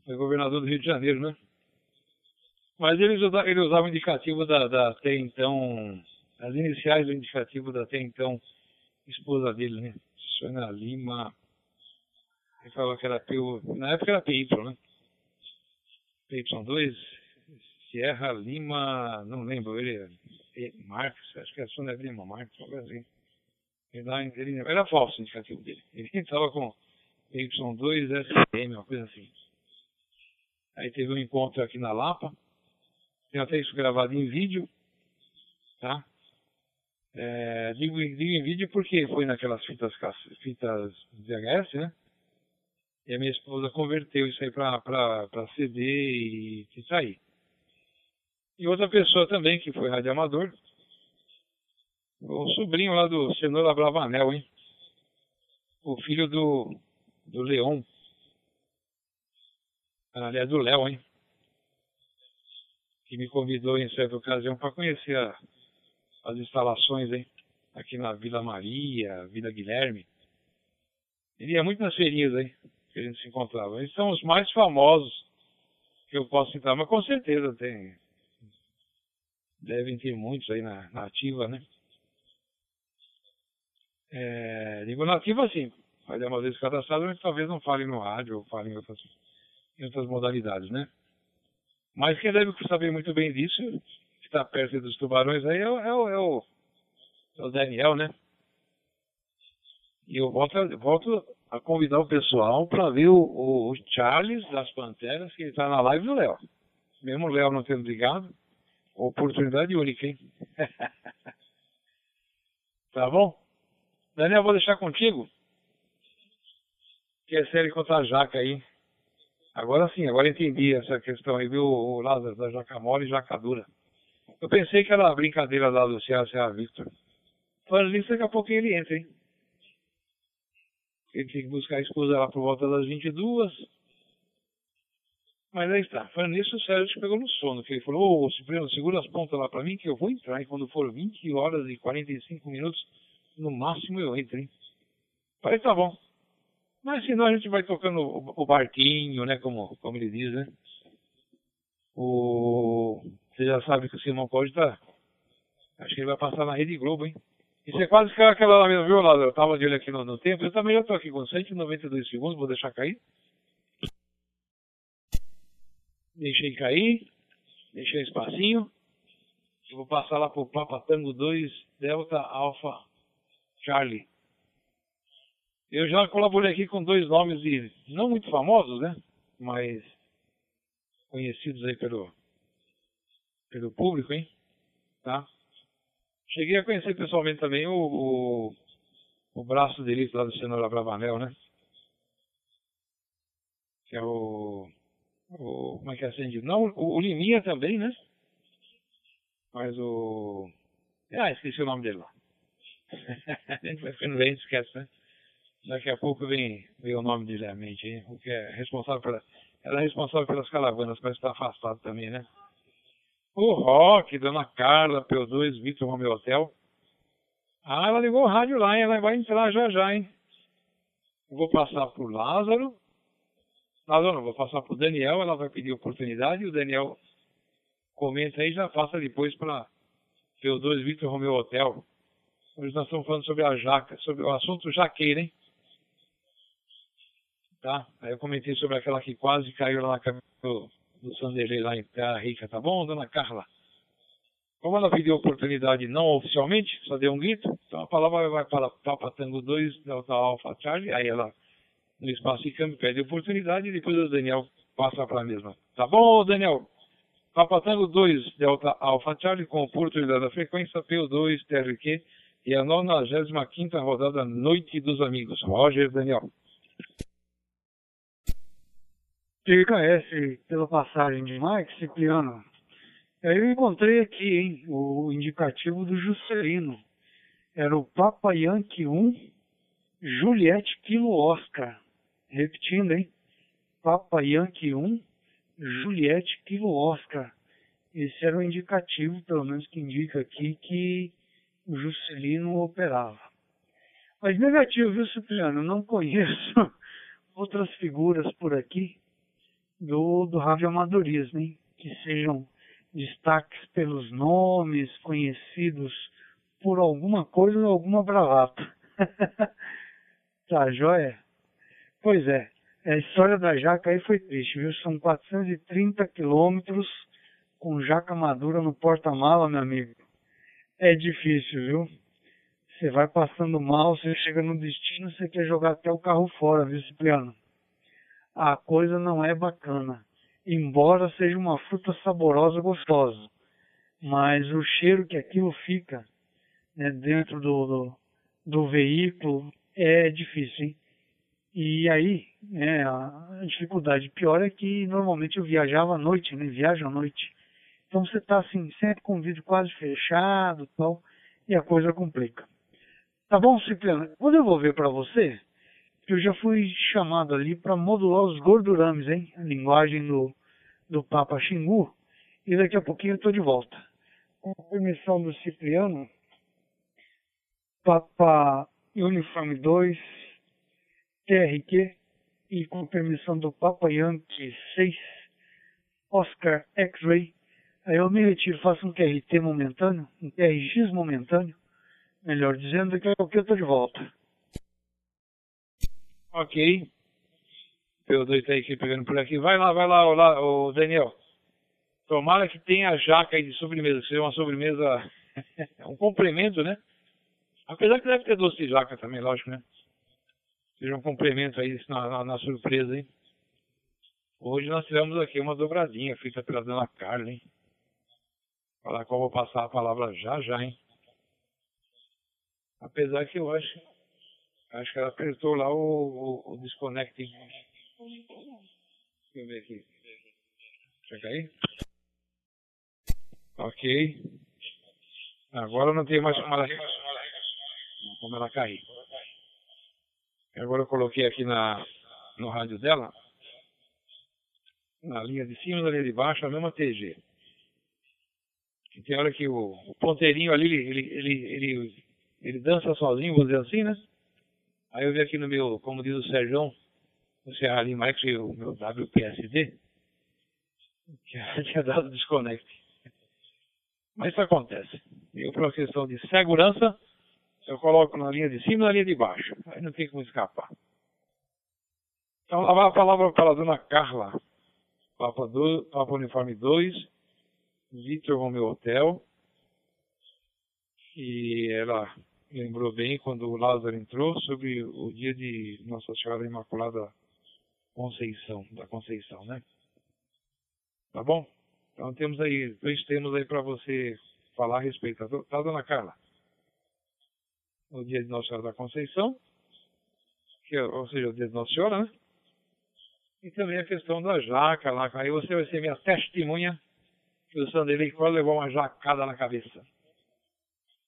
Foi governador do Rio de Janeiro, né? Mas ele usava, ele usava o indicativo da, da até então, as iniciais do indicativo da até então esposa dele, né? Sônia Lima. Ele falou que era P, na época era PY, né? PY2, Sierra Lima, não lembro, ele é Marques, acho que é Sônia Lima Marques, algo assim. Ele, ele, era falso o indicativo dele. Ele (laughs) estava com PY2 SM, uma coisa assim. Aí teve um encontro aqui na Lapa. Tem até isso gravado em vídeo. Tá? É, digo, digo, em vídeo porque foi naquelas fitas, fitas VHS, né? E a minha esposa converteu isso aí para CD e, e sair. E outra pessoa também que foi radioamador, o sobrinho lá do Cenoura Bravanel, hein? O filho do, do Leon. Aliás, do Léo, hein? Que me convidou em certa ocasião para conhecer a, as instalações, hein? Aqui na Vila Maria, Vila Guilherme. Ele ia muito nas feirinhas, hein? Que a gente se encontrava. Eles são os mais famosos que eu posso citar, mas com certeza tem. Devem ter muitos aí na, na ativa, né? É, digo nativa assim, fazer uma vez cadastrado, mas talvez não falem no rádio ou falem em outras em outras modalidades, né? Mas quem deve saber muito bem disso, que está perto dos tubarões aí, é o, é o, é o, é o Daniel, né? E eu volto, volto a convidar o pessoal para ver o, o, Charles das Panteras, que está na live do Léo. Mesmo o Léo não tendo ligado, oportunidade única, hein? (laughs) tá bom? Daniel, vou deixar contigo. Que é série contra a Jaca aí. Agora sim, agora entendi essa questão aí, viu, Lázaro, da Jacamole e Jacadura. Eu pensei que era brincadeira lá do Ceará Victor. Falando nisso, daqui a pouco ele entra, hein? Ele tem que buscar a esposa lá por volta das 22. Mas aí está. Falando nisso, o Sérgio pegou no sono, que ele falou, ô, oh, Cipriano, segura as pontas lá pra mim que eu vou entrar, e quando for 20 horas e 45 minutos, no máximo eu entro, hein? Falei, tá bom. Mas senão a gente vai tocando o, barquinho, né? Como, como ele diz, né? O, você já sabe que o Simão Code tá. Acho que ele vai passar na Rede Globo, hein? Isso é quase que aquela lá mesmo, viu, Lázaro? Eu tava de olho aqui no, no tempo. Eu também já tô aqui com 192 segundos, vou deixar cair. Deixei cair. Deixei um espacinho. Eu vou passar lá pro Papa Tango 2 Delta Alpha Charlie. Eu já colaborei aqui com dois nomes de, não muito famosos, né? Mas conhecidos aí pelo, pelo público, hein? Tá? Cheguei a conhecer pessoalmente também o, o, o braço direito lá do Cenoura Bravanel, né? Que é o, o. Como é que é acendido? Não, o, o Liminha também, né? Mas o. Ah, esqueci o nome dele lá. (laughs) a gente vai ficando bem, esquece, né? Daqui a pouco vem, vem o nome dele à mente, hein? o que é responsável pela. Ela é responsável pelas caravanas, mas está afastado também, né? O Rock, Dona Carla, P2, Victor Romeo Hotel. Ah, ela ligou o rádio lá, hein? Ela vai entrar já já, hein? vou passar pro Lázaro Tá, dona, vou passar pro Daniel, ela vai pedir oportunidade o Daniel comenta aí já passa depois para P2 Victor Romeo Hotel. Hoje nós estamos falando sobre a jaca, sobre o assunto jaqueira, hein? Tá? Aí eu comentei sobre aquela que quase caiu lá na cabeça do, Sanderlei lá em Terra Rica, tá bom, dona Carla? Como ela pediu oportunidade não oficialmente, só deu um grito, então a palavra vai para Papa Tango 2 da Alpha Charlie, aí ela no espaço de câmbio pede oportunidade e depois o Daniel passa para a mesma. Tá bom, Daniel? Papa Tango 2 Delta Alpha Charlie com oportunidade da frequência PO2 TRQ e a 95 rodada Noite dos Amigos. Roger Daniel. Te conhece pela passagem de Mike Cipriano Aí eu encontrei aqui, hein, o indicativo do Juscelino. Era o Papa Yankee 1, Juliette Kilo Oscar. Repetindo, hein? Papa Yankee 1, Juliette Kilo Oscar. Esse era o indicativo, pelo menos que indica aqui, que o Juscelino operava. Mas negativo, viu, Cipriano? Não conheço (laughs) outras figuras por aqui do, do radioamadorismo, hein? Que sejam destaques pelos nomes, conhecidos por alguma coisa ou alguma bravata. (laughs) tá, joia? Pois é, a história da jaca aí foi triste, viu? São 430 quilômetros com jaca madura no porta-mala, meu amigo. É difícil, viu? Você vai passando mal, você chega no destino, você quer jogar até o carro fora, viu, Cipriano? A coisa não é bacana embora seja uma fruta saborosa, gostosa, mas o cheiro que aquilo fica né, dentro do, do, do, veículo é difícil, hein? E aí, né, a dificuldade pior é que normalmente eu viajava à noite, né? Viajo à noite. Então você está assim, sempre com o vidro quase fechado tal, e a coisa complica. Tá bom, Cipriano? Vou devolver para você eu já fui chamado ali para modular os gordurames, hein? A linguagem do, do Papa Xingu. E daqui a pouquinho eu estou de volta. Com permissão do Cipriano, Papa Uniforme 2, TRQ, e com permissão do Papa Yankee 6, Oscar X-Ray, aí eu me retiro, faço um QRT momentâneo, um QRX momentâneo, melhor dizendo, daqui a pouquinho eu estou de volta. Ok. P2 tá aqui pegando por aqui. Vai lá, vai lá, o Daniel. Tomara que tenha jaca aí de sobremesa, que seja uma sobremesa, (laughs) um complemento, né? Apesar que deve ter doce de jaca também, lógico, né? Seja um complemento aí na, na, na surpresa, hein? Hoje nós tivemos aqui uma dobradinha feita pela dona Carla, hein? Para qual vou passar a palavra já já, hein? Apesar que eu acho Acho que ela apertou lá o, o, o desconecting. Deixa eu ver aqui. Chega aí. Ok. Agora não tem mais como ela, como ela cair. Agora eu coloquei aqui na, no rádio dela, na linha de cima e na linha de baixo, a mesma TG. E tem hora que o, o ponteirinho ali, ele, ele, ele, ele dança sozinho, vou dizer assim, né? Aí eu vi aqui no meu, como diz o Sérgio, o Serra Lima, que o meu WPSD, que (laughs) tinha dado desconect. Mas isso acontece. Eu, por uma questão de segurança, eu coloco na linha de cima e na linha de baixo. Aí não tem como escapar. Então, lá vai a palavra para a dona Carla. Papa, do, Papa Uniforme 2, Victor Romeo Hotel. E ela lembrou bem quando o Lázaro entrou sobre o dia de Nossa Senhora Imaculada Conceição, da Conceição, né? Tá bom? Então temos aí dois temas aí para você falar a respeito, tá, tá, dona Carla? O dia de Nossa Senhora da Conceição, que é, ou seja, o dia de Nossa Senhora, né? E também a questão da jaca lá, aí você vai ser minha testemunha que o Sanderlei quase levou uma jacada na cabeça.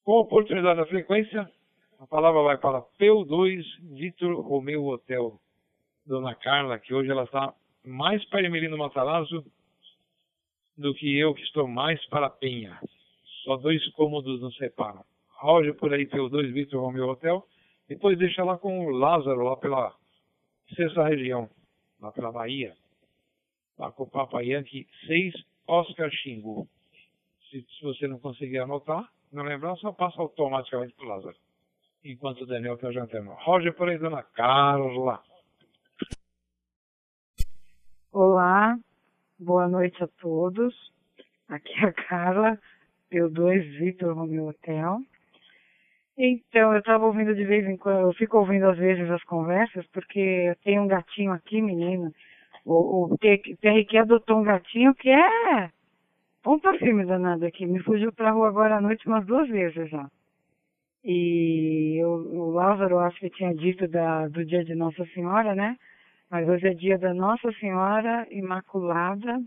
Com oportunidade da frequência, a palavra vai para PU2 Vitor Romeu Hotel. Dona Carla, que hoje ela está mais para Emelino Matarazzo do que eu, que estou mais para Penha. Só dois cômodos nos separam. Roger por aí, PU2 Vitor Romeu Hotel. Depois deixa lá com o Lázaro, lá pela sexta região. lá pela Bahia. Lá com o Papa Yankee 6, Oscar Xingu. Se, se você não conseguir anotar, não lembrar, só passa automaticamente para o Lázaro. Enquanto o Daniel está jantando. Roger, por aí, dona Carla. Olá, boa noite a todos. Aqui é a Carla, P2 Vitor Romeo Hotel. Então, eu estava ouvindo de vez em quando, eu fico ouvindo às vezes as conversas, porque eu tenho um gatinho aqui, menino. O, o TRQ adotou um gatinho que é ponta firme danado aqui. Me fugiu pra rua agora à noite umas duas vezes já. E eu, o Lázaro acho que tinha dito da, do dia de Nossa Senhora, né? Mas hoje é dia da Nossa Senhora Imaculada,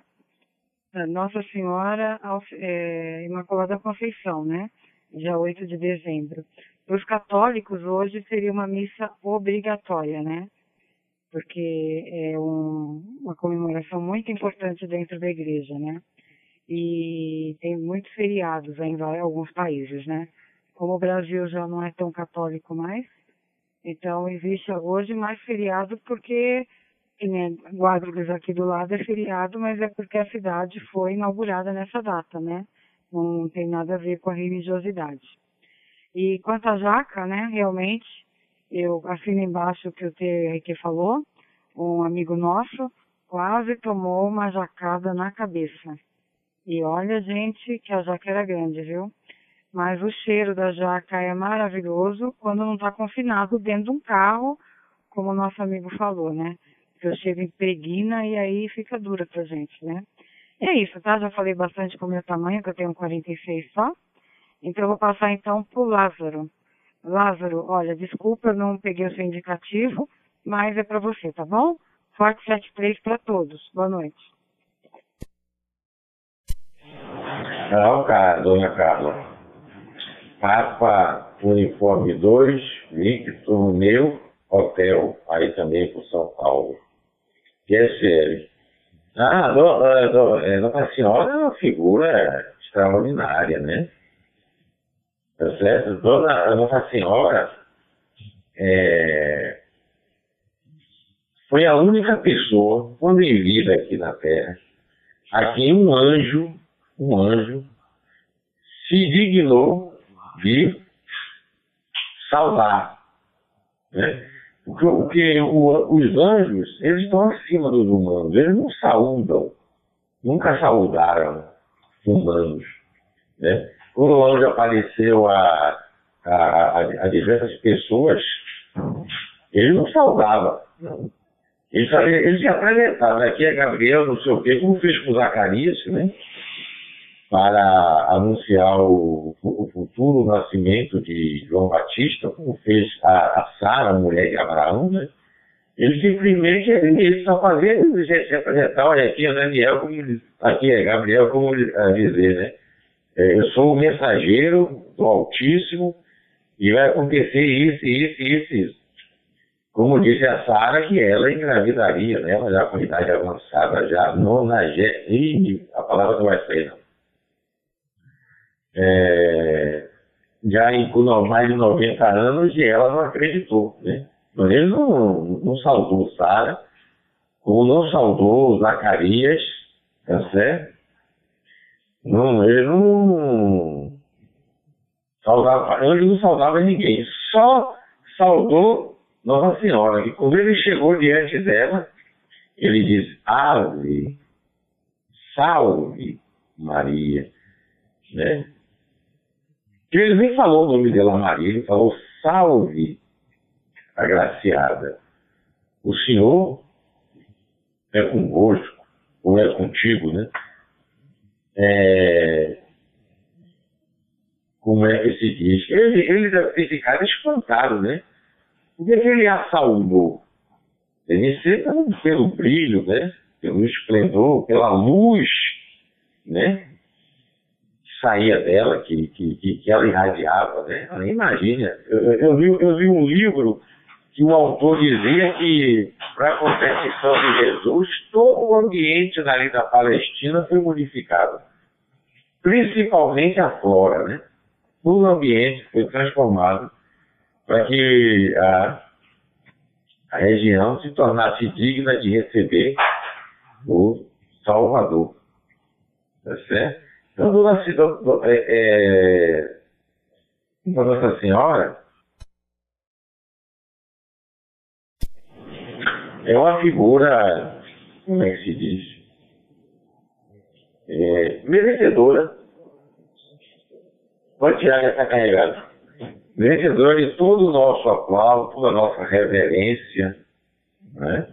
da Nossa Senhora é, Imaculada Conceição, né? Dia 8 de dezembro. Para os católicos, hoje seria uma missa obrigatória, né? Porque é um, uma comemoração muito importante dentro da igreja, né? E tem muitos feriados em alguns países, né? como o Brasil já não é tão católico mais, então existe hoje mais feriado porque né, Guadalupe aqui do lado é feriado, mas é porque a cidade foi inaugurada nessa data, né? Não tem nada a ver com a religiosidade. E quanto à jaca, né, realmente, eu assino embaixo o que o TRQ falou, um amigo nosso quase tomou uma jacada na cabeça. E olha, gente, que a jaca era grande, viu? Mas o cheiro da jaca é maravilhoso quando não está confinado dentro de um carro, como o nosso amigo falou, né? Que o cheiro impregna e aí fica dura pra gente, né? E é isso, tá? Já falei bastante com o meu tamanho, que eu tenho 46 só. Então eu vou passar então pro Lázaro. Lázaro, olha, desculpa, eu não peguei o seu indicativo, mas é para você, tá bom? Forte 73 para todos. Boa noite. Cara, dona Carla. Papa Uniforme 2, Victor meu Hotel, aí também por São Paulo. Que é. Ah, Nossa Senhora é uma figura extraordinária, né? Tá certo? Dona Nossa Senhora é, foi a única pessoa, quando em vida aqui na Terra, a quem um anjo, um anjo, se dignou de salvar. Né? Porque, porque o, os anjos, eles estão acima dos humanos, eles não saúdam, nunca saudaram humanos. Né? Quando o anjo apareceu a, a, a, a diversas pessoas, ele não saudava. Ele, ele se apresentava, aqui é Gabriel, não sei o quê, como fez com Zacarias, né? Para anunciar o, o, futuro nascimento de João Batista, como fez a, a Sara, a mulher de Abraão, né? Ele simplesmente ele só fazia ele se apresentar, olha, aqui é Daniel, como aqui é Gabriel, como dizer, né? É, eu sou o mensageiro do Altíssimo e vai acontecer isso, isso, isso, isso. Como disse a Sara, que ela engravidaria, né? Ela já com idade avançada, já nonagé... Ih, a palavra não vai sair, não é, já com mais de 90 anos e ela não acreditou. Né? Ele não, não saudou Sara, como não saudou Zacarias, tá certo? Não, ele não saudava, ele não saudava ninguém, só saudou Nossa Senhora. E quando ele chegou diante dela, ele diz, Ave, salve Maria. Né? Ele nem falou o nome dela Maria, ele falou salve agraciada. O Senhor é convosco, ou é contigo, né? É, como é que se diz? Ele, ele deve ter ficado espantado, né? Porque ele a saudou. Deve ser pelo brilho, né? Pelo esplendor, pela luz, né? Saía dela, que, que, que, ela irradiava, né? Imagina, eu, eu, eu vi um livro que o autor dizia que para a competição de Jesus, todo o ambiente dali da Palestina foi modificado. Principalmente a flora, né? Todo o ambiente foi transformado para que a, a região se tornasse digna de receber o Salvador. Tá certo? Então, Dona, é, é, Nossa Senhora é uma figura, como é que se diz? É, merecedora. Pode tirar essa carregada. Merecedora de todo o nosso aplauso, toda a nossa reverência. Né?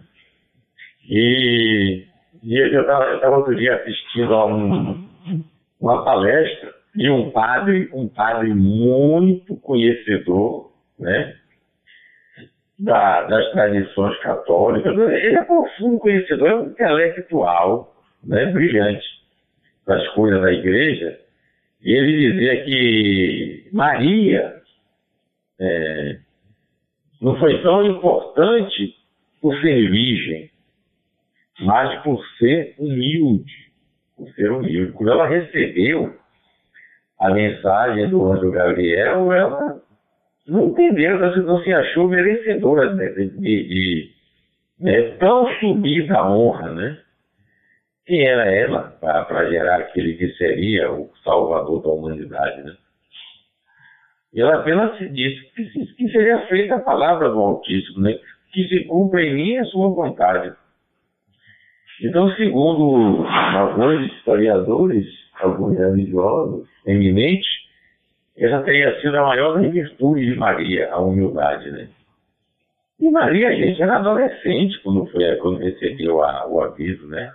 E, e eu estava outro dia assistindo a um, uma palestra de um padre, um padre muito conhecedor, né? Da, das tradições católicas. Ele é profundo conhecedor, é um intelectual, né? Brilhante das coisas da igreja. E ele dizia que Maria é, não foi tão importante por ser virgem, mas por ser humilde. Por ser humilde. Quando ela recebeu a mensagem do anjo Gabriel, ela não entendeu, não se achou merecedora de, de, de, de tão subida honra, né? Quem era ela para gerar aquele que seria o salvador da humanidade, né? E ela apenas disse que, que seria feita a palavra do Altíssimo, né? que se cumpra em mim a sua vontade. Então, segundo alguns historiadores, alguns religiosos eminentes, essa teria sido a maior virtude de Maria, a humildade, né? E Maria, gente, era adolescente quando, foi, quando recebeu a, o aviso, né?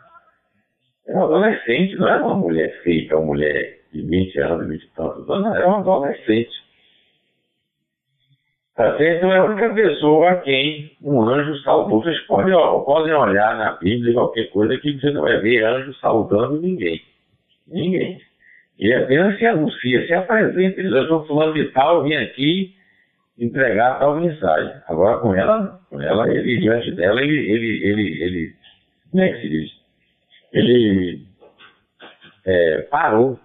Era adolescente, não era uma mulher feita, uma mulher de 20 anos, 20 e tantos anos, era uma adolescente. Certo? Não é a única pessoa a quem um anjo salvou. Vocês podem, podem olhar na Bíblia, qualquer coisa, que você não vai ver anjo salvando ninguém. Ninguém. Ele apenas se anuncia, se apresenta, diz, eu sou fulano de tal, vim aqui entregar tal mensagem. Agora com ela, com ela, ele, diante dela, ele, ele, ele, ele, como é que se diz? Ele é, parou,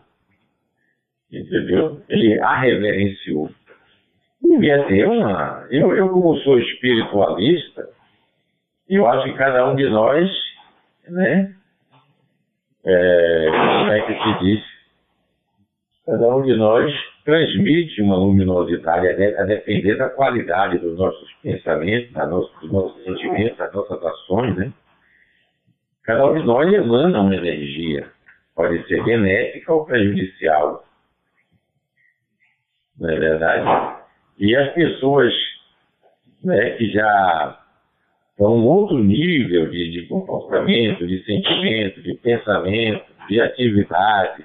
entendeu? Ele a reverenciou. Devia ter uma. Eu, eu, como sou espiritualista, eu acho que cada um de nós, né? É, como é que se diz? Cada um de nós transmite uma luminosidade a depender da qualidade dos nossos pensamentos, dos nossos sentimentos, das nossas ações, né? Cada um de nós emana uma energia, pode ser benéfica ou prejudicial. Não é verdade? E as pessoas né, que já estão em outro nível de, de comportamento, de sentimento, de pensamento, de atividade,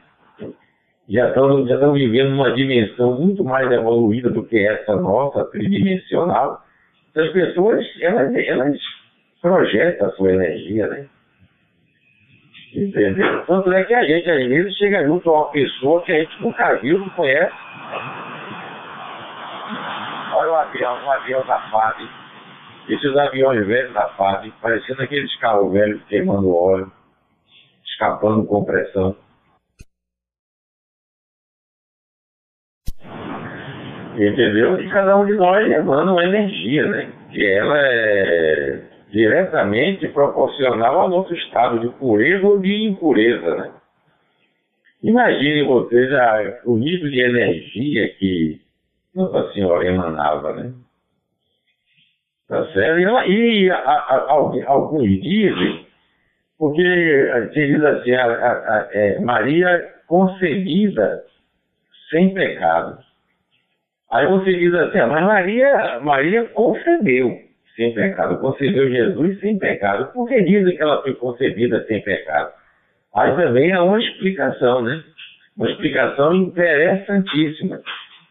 já estão, já estão vivendo uma dimensão muito mais evoluída do que essa nossa, tridimensional. As pessoas, elas, elas projetam a sua energia, né? Entendeu? Tanto é que a gente, às vezes, chega junto a uma pessoa que a gente nunca viu, não conhece. Avião, um avião da FAB. Esses aviões velhos da FAB, parecendo aqueles carros velhos queimando óleo, escapando compressão. Entendeu? E cada um de nós emana uma energia, né? Que ela é diretamente proporcional ao nosso estado de pureza ou de impureza, né? Imagine vocês a, o nível de energia que Nossa Senhora emanava, né? Tá certo? E, a, a, alguns dizem, porque se diz assim, a, é, Maria concebida sem pecado. Aí você diz assim, mas Maria, Maria concebeu sem pecado, concebeu Jesus sem pecado. Por que dizem que ela foi concebida sem pecado? Aí também há uma explicação, né? Uma explicação interessantíssima,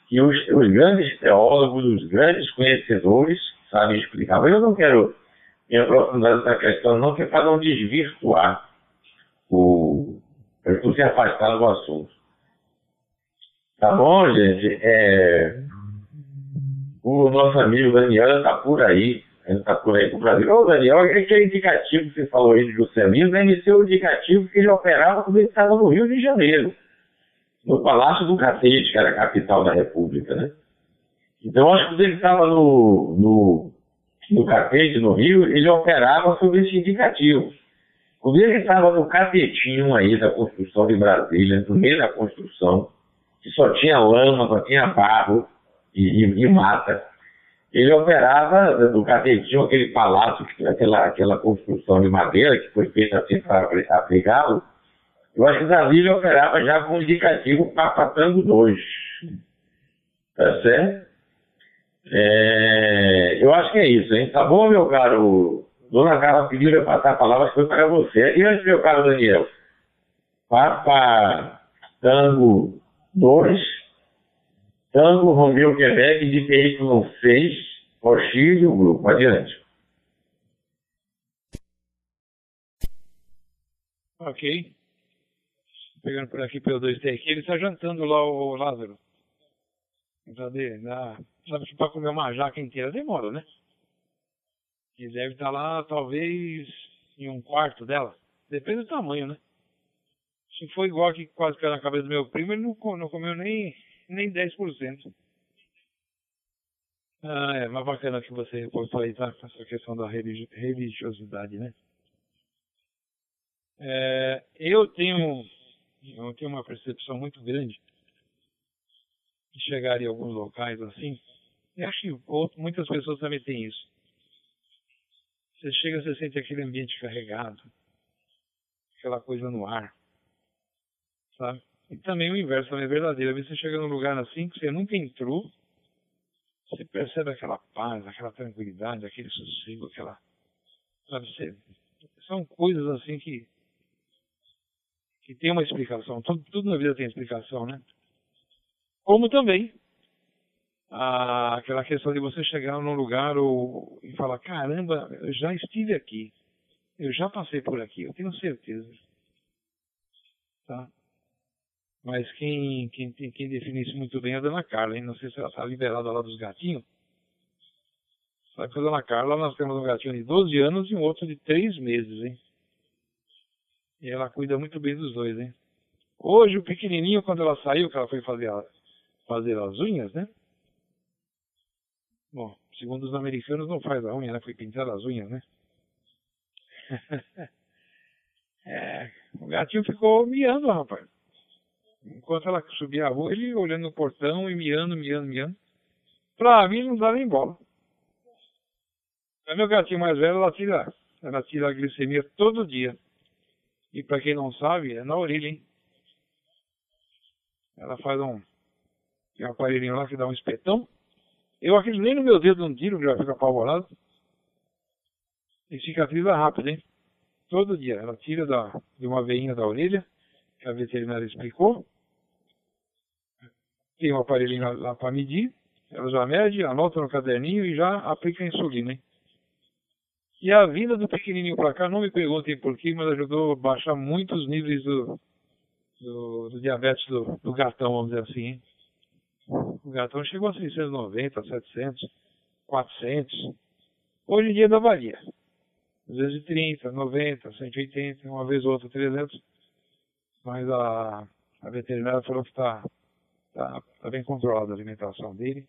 que os, os grandes teólogos, os grandes conhecedores sabem explicar. Mas eu não quero me aprofundar nessa questão, não, que é para não desvirtuar o. Eu estou se afastado do assunto. Tá bom, gente? É, o nosso amigo Daniel está por aí. Ele está por aí para o Brasil. Ô, Daniel, aquele indicativo que você falou aí de Juscelino deve ser o indicativo que ele operava quando ele estava no Rio de Janeiro, no Palácio do Catete, que era a capital da República, né? Então, acho que quando ele estava no, no, do Catete no Rio, ele operava sobre esse indicativo. O ele estava no catetinho aí da construção de Brasília, no meio da construção, que só tinha lama, só tinha barro e, e, e mata. Ele operava do catetinho, aquele palácio, aquela, aquela construção de madeira que foi feita assim para abrigá-lo. Eu acho que Davi operava já com indicativo para Tango 2. Tá certo? É, eu acho que é isso, hein? Tá bom, meu caro? Dona Carla pediu para passar a palavra, foi para você. E antes, meu caro Daniel? Papa Tango 2, Tango Romeu Quebec de PY 6, Rochille e o grupo. Adiante. Ok. Pegando por aqui pelo 2T aqui, ele está jantando lá o Lázaro. Cadê? Dá, para comer uma jaca inteira demora, né? Ele deve estar tá lá, talvez, em um quarto dela. Depende do tamanho, né? Se for igual que quase caiu na cabeça do meu primo, ele não, não comeu nem, nem 10%. Ah, é, mas bacana que você reportou aí, tá? Essa questão da religiosidade, né? É, eu tenho eu tenho uma percepção muito grande de chegar em alguns locais assim, e acho que muitas pessoas também têm isso. Você chega, você sente aquele ambiente carregado, aquela coisa no ar, sabe? E também o inverso também é verdadeiro. Às vezes você chega num lugar assim que você nunca entrou, você percebe aquela paz, aquela tranquilidade, aquele sossego, aquela. Sabe, você, são coisas assim que. Que tem uma explicação. Tudo, tudo na vida tem explicação, né? Como também aquela questão de você chegar num lugar ou, e falar: caramba, eu já estive aqui, eu já passei por aqui, eu tenho certeza. Tá? Mas quem, quem, quem define isso muito bem é a dona Carla, hein? Não sei se ela está liberada lá dos gatinhos. Sabe que a dona Carla, nós temos um gatinho de 12 anos e um outro de 3 meses, hein? E ela cuida muito bem dos dois, hein? Hoje, o pequenininho, quando ela saiu, que ela foi fazer a, fazer as unhas, né? Bom, segundo os americanos não faz a unha, né? Foi pintar as unhas, né? (laughs) é, o gatinho ficou miando, rapaz. Enquanto ela subia a rua, ele olhando no portão e miando, miando, miando. Pra mim não dá nem bola. A meu gatinho mais velho, ela tira, ela tira a glicemia todo dia. E para quem não sabe, é na orelha, hein? Ela faz um, tem um aparelhinho lá que dá um espetão. Eu acredito nem no meu dedo não tiro, já fica apavorado. E cicatriza rápido, hein? Todo dia. Ela tira da, de uma veinha da orelha, que a veterinária explicou. Tem um aparelhinho lá, lá para medir. Ela já mede, anota no caderninho e já aplica a insulina, hein? E a vinda do pequenininho para cá, não me perguntem por quê, mas ajudou a baixar muito os níveis do, do, do diabetes do, do gatão, vamos dizer assim, hein? O gatão chegou a 690, 700, 400. Hoje em dia ainda varia. Às vezes 30, 90, 180, uma vez ou outra 300. Mas a, a veterinária falou que está tá, tá bem controlada a alimentação dele.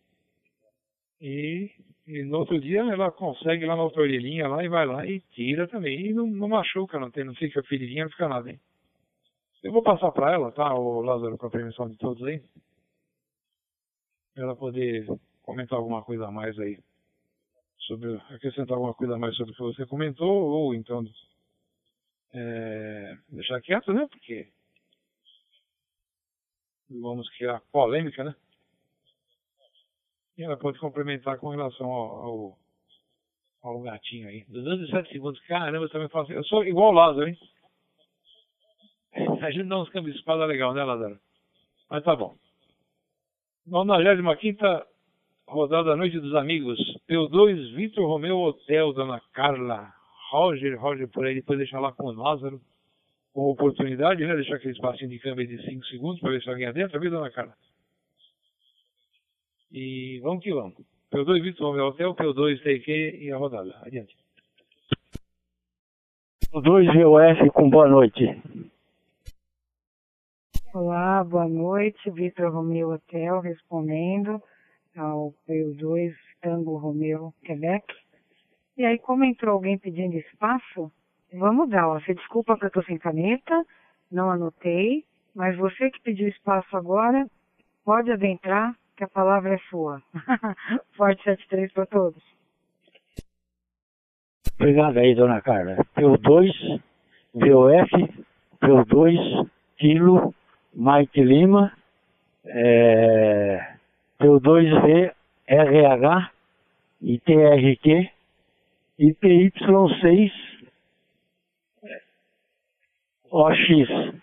E, e, no outro dia ela consegue lá na orelhinha lá e vai lá e tira também. E não, não machuca, não, tem, não fica feridinha, não fica nada, hein? Eu vou passar para ela, tá, o Lázaro, com a permissão de todos aí ela poder comentar alguma coisa a mais aí sobre acrescentar alguma coisa a mais sobre o que você comentou ou então é, deixar quieto, né? Porque vamos criar polêmica, né? Ela pode complementar com relação ao, ao, ao gatinho aí. 207 segundos, caramba, eu também faço. Eu sou igual o Lázaro, hein? (laughs) A gente dá uns câmbios de espada legal, né, Lázaro? Mas tá bom. 95 rodada da Noite dos Amigos. P2, Vitor Romeu Hotel, Dona Carla, Roger, Roger por aí, depois deixar lá com o Lázaro, com oportunidade, né? Deixar aquele espacinho de câmbio de 5 segundos para ver se alguém adentra, viu, Dona Carla? E vamos que vamos. P2, Vitor Romeu Hotel, P2, TQ e a rodada. Adiante. P2, VOF com boa noite. Olá, boa noite. Vitor Romeu Hotel respondendo ao PU2 Tango Romeu Quebec. E aí, como entrou alguém pedindo espaço, vamos dar, ó. Você desculpa que eu tô sem caneta, não anotei, mas você que pediu espaço agora, pode adentrar, que a palavra é sua. (laughs) Forte 73 para todos. Obrigado aí, dona Carla. P2, VOF, P2, Kilo, Mike Lima, é, P2V, RH, ITRQ, IPY6, OX.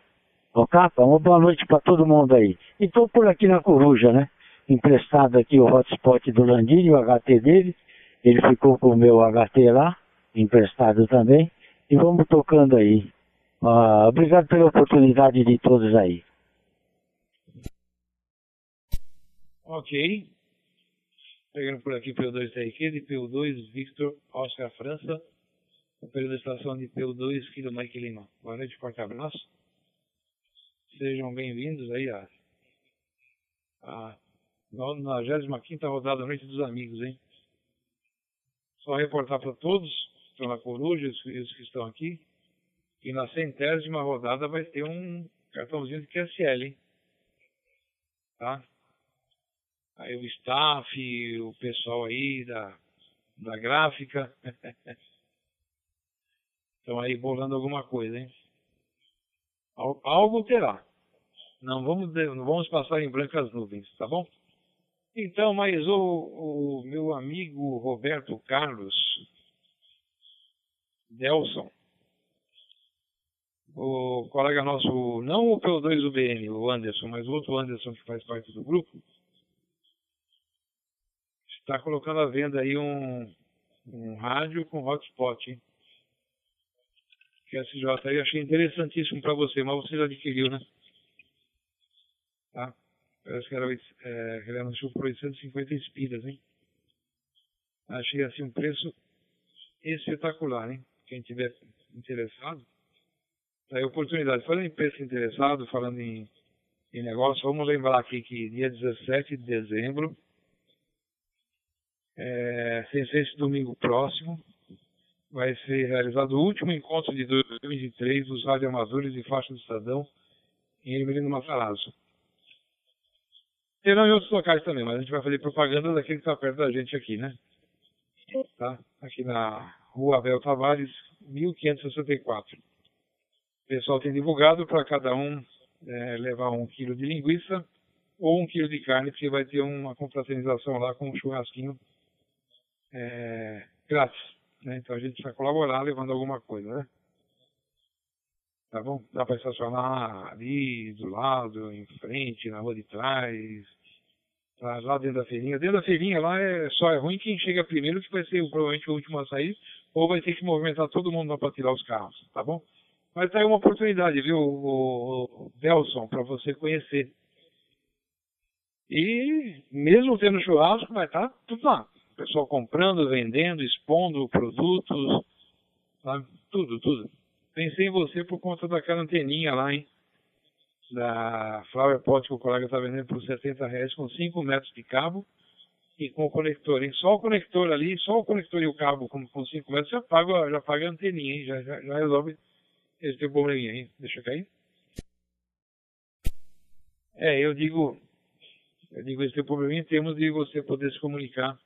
Ô capa, uma boa noite para todo mundo aí. E estou por aqui na Coruja, né? Emprestado aqui o hotspot do Landini, o HT dele. Ele ficou com o meu HT lá, emprestado também. E vamos tocando aí. Uh, obrigado pela oportunidade de todos aí. Ok. Pegando por aqui PU2 TRQ, de PU2 Victor Oscar França. Período de estação de PU2 Kilo Mike Lima. Boa noite, forte abraço. Sejam bem-vindos aí à, à 95 rodada da Noite dos Amigos, hein? Só reportar para todos que estão na Coruja, os que estão aqui, que na centésima rodada vai ter um cartãozinho de QSL, hein? Tá? Aí o staff, o pessoal aí da, da gráfica. (laughs) Estão aí bolando alguma coisa, hein? Algo terá. Não vamos, não vamos passar em brancas nuvens, tá bom? Então, mas o, o meu amigo Roberto Carlos Delson, o colega nosso, não o P2 UBN, o Anderson, mas o outro Anderson que faz parte do grupo, está colocando à venda aí um, um rádio com hotspot, hein? Que é SJ aí, achei interessantíssimo para você, mas você já adquiriu, né? Parece que era, é, ele anunciou por 850 espiras, hein? Achei assim um preço espetacular, hein? Quem tiver interessado, tá aí a oportunidade. Falando em preço interessado, falando em, em negócio, vamos lembrar aqui que dia 17 de dezembro é, sem ser esse domingo próximo, vai ser realizado o último encontro de 2023 dos radioamadores e faixa do Estadão em Ermelino Matarazzo. Terão em outros locais também, mas a gente vai fazer propaganda daquele que está perto da gente aqui, né? Tá? Aqui na Rua Abel Tavares, 1564. O pessoal tem divulgado para cada um é, levar um quilo de linguiça ou um quilo de carne, porque vai ter uma confraternização lá com um churrasquinho é, grátis. Né? Então a gente vai colaborar levando alguma coisa, né? Tá bom? Dá para estacionar ali, do lado, em frente, na rua de trás, tá? lá dentro da feirinha. Dentro da feirinha lá é só é ruim quem chega primeiro, que vai ser provavelmente o último a sair, ou vai ter que movimentar todo mundo para tirar os carros, tá bom? Mas tá aí uma oportunidade, viu, o, Delson, para você conhecer. E mesmo tendo churrasco, vai estar tá tudo lá pessoal comprando, vendendo, expondo produtos, sabe? Tudo, tudo. Pensei em você por conta daquela anteninha lá, hein? Da Flower que o colega está vendendo por 70 reais com 5 metros de cabo e com o conector, hein? Só o conector ali, só o conector e o cabo com, com 5 metros já paga, já paga a anteninha, hein? Já, já, já resolve esse teu probleminha, hein? Deixa eu cair. É, eu digo, eu digo esse teu probleminha em termos de você poder se comunicar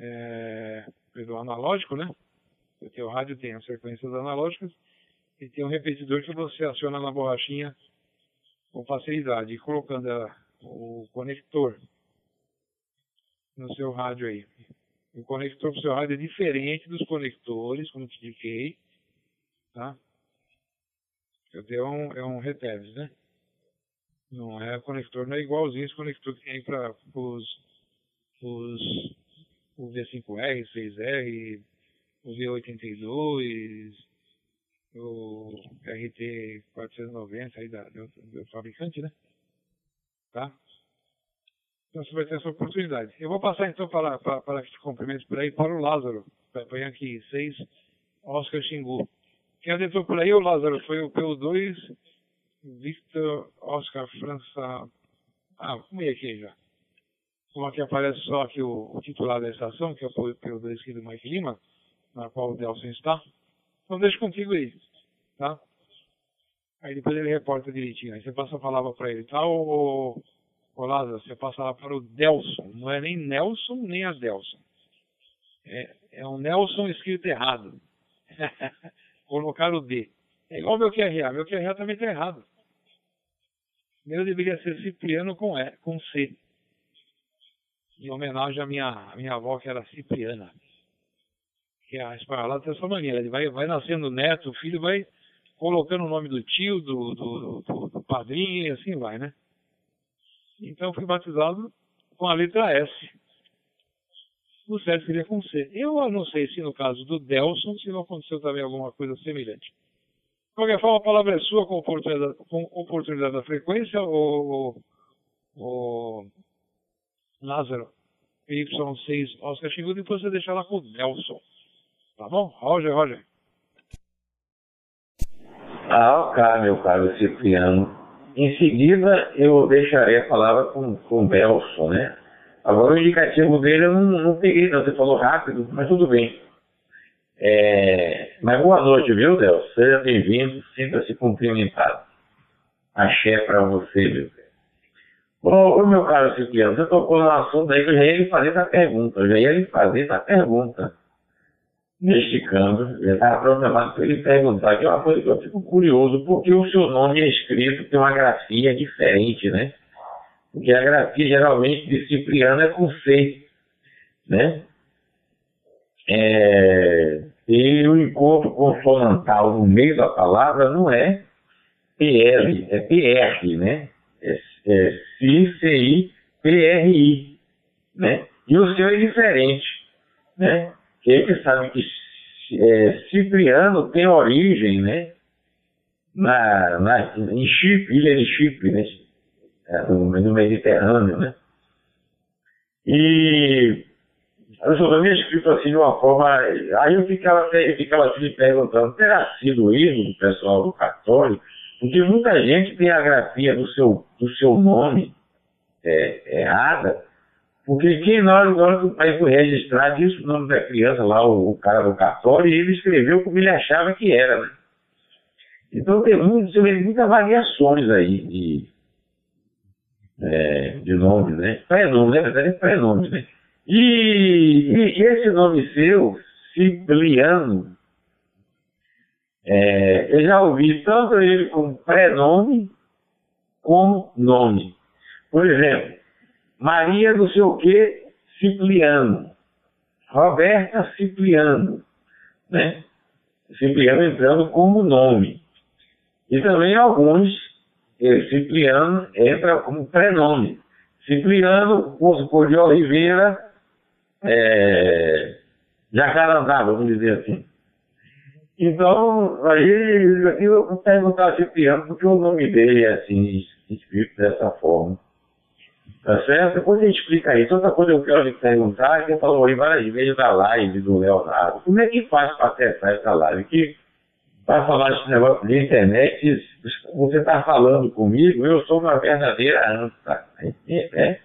é, pelo analógico, né? Porque o rádio tem as frequências analógicas e tem um repetidor que você aciona na borrachinha com facilidade, e colocando a, o conector no seu rádio aí. O conector para o seu rádio é diferente dos conectores, como te indiquei, tá? Eu é um, é um Retevis, né? Não é conector, não é igualzinho esse conector que tem para os, os o V5R, 6R, o V82, o RT490 aí da, do, do, fabricante, né? Tá? Então você vai ter essa oportunidade. Eu vou passar então para, para, para que te cumprimente por aí para o Lázaro, para Yankee 6, Oscar Xingu. Quem adentrou por aí, o Lázaro, foi o PU2, Victor Oscar França. Ah, vamos ir aqui já. como aqui aparece só aqui o, o titular da estação, que é o PO2 aqui do Mike Lima, na qual o Delson está. Então deixa contigo aí, tá? Aí depois ele reporta direitinho. Aí você passa a palavra para ele, tá? Ô, ô Lázaro, você passa lá para o Delson. Não é nem Nelson, nem a Delson. É, é um Nelson escrito errado. (laughs) Colocaram o D. É igual meu QRA. Meu QRA também está errado. Meu deveria ser Cipriano com, e, com C. Em homenagem à minha, minha avó, que era Cipriana. Que é a espanholada dessa maneira. Ele vai, vai nascendo neto, o filho vai colocando o nome do tio, do, do, do, do padrinho e assim vai, né? Então fui batizado com a letra S. O certo seria com C. Eu não sei se no caso do Delson, se não aconteceu também alguma coisa semelhante. De qualquer forma, a palavra é sua com oportunidade, com oportunidade da frequência, ou, ou Lázaro, Y6 Oscar Xingu, depois você deixa lá com o Delson. Tá bom? Roger, Roger. Ah, ok, meu caro Cipriano. Em seguida, eu deixarei a palavra com, com o Belson, né? Agora, o indicativo dele eu não, não peguei, não. Você falou rápido, mas tudo bem. É... Mas boa noite, viu, Delson? Seja bem-vindo, sinta-se cumprimentado. Axé para você, meu Ô, meu caro Cipriano, você tocou no assunto aí que eu já ia lhe fazer essa pergunta. Eu já ia lhe fazer essa pergunta mexicano, estava programado para ele perguntar, que é uma coisa que eu fico curioso, porque o seu nome é escrito tem uma grafia diferente, né? Porque a grafia geralmente de Cipriano é com C, né? É, e o encontro consonantal no meio da palavra não é PR, é PR, né? É, é C-C-I-P-R-I, né? E o seu é diferente, né? Eles sabem que é, Cipriano tem origem, né? Na, na, em Chipre, ilha de Chipre, né? É, no, no Mediterrâneo, né? E só também escrito assim de uma forma. Aí eu ficava, eu ficava assim perguntando, terá sido isso do pessoal do católico? Porque muita gente tem a grafia do seu, do seu nome é, errada porque quem nós agora do país foi registrar disse o nome da criança lá, o, o, cara do cartório, e ele escreveu como ele achava que era, né? Então tem muitas, muitas variações aí de, é, de nome, né? Na verdade é prenomes, né? E, e, e, esse nome seu, Cipriano, é, eu já ouvi tanto ele como prenome como nome. Por exemplo, Maria não sei o que Cipriano, Roberta Cipriano, né? Cipriano entrando como nome. E também alguns, eh, Cipriano entra como prenome. Cipriano, vamos de Oliveira, é, Jacarandá, vamos dizer assim. Então, aí eu perguntar a Cipriano porque o nome dele é assim, escrito dessa forma. Tá certo? Depois a gente explica isso. Outra coisa que eu quero lhe perguntar, que você falou aí várias vezes da live do Leonardo. Como é que faz para acessar essa live? Que para falar desse negócio de internet, você está falando comigo, eu sou uma verdadeira anta. Né?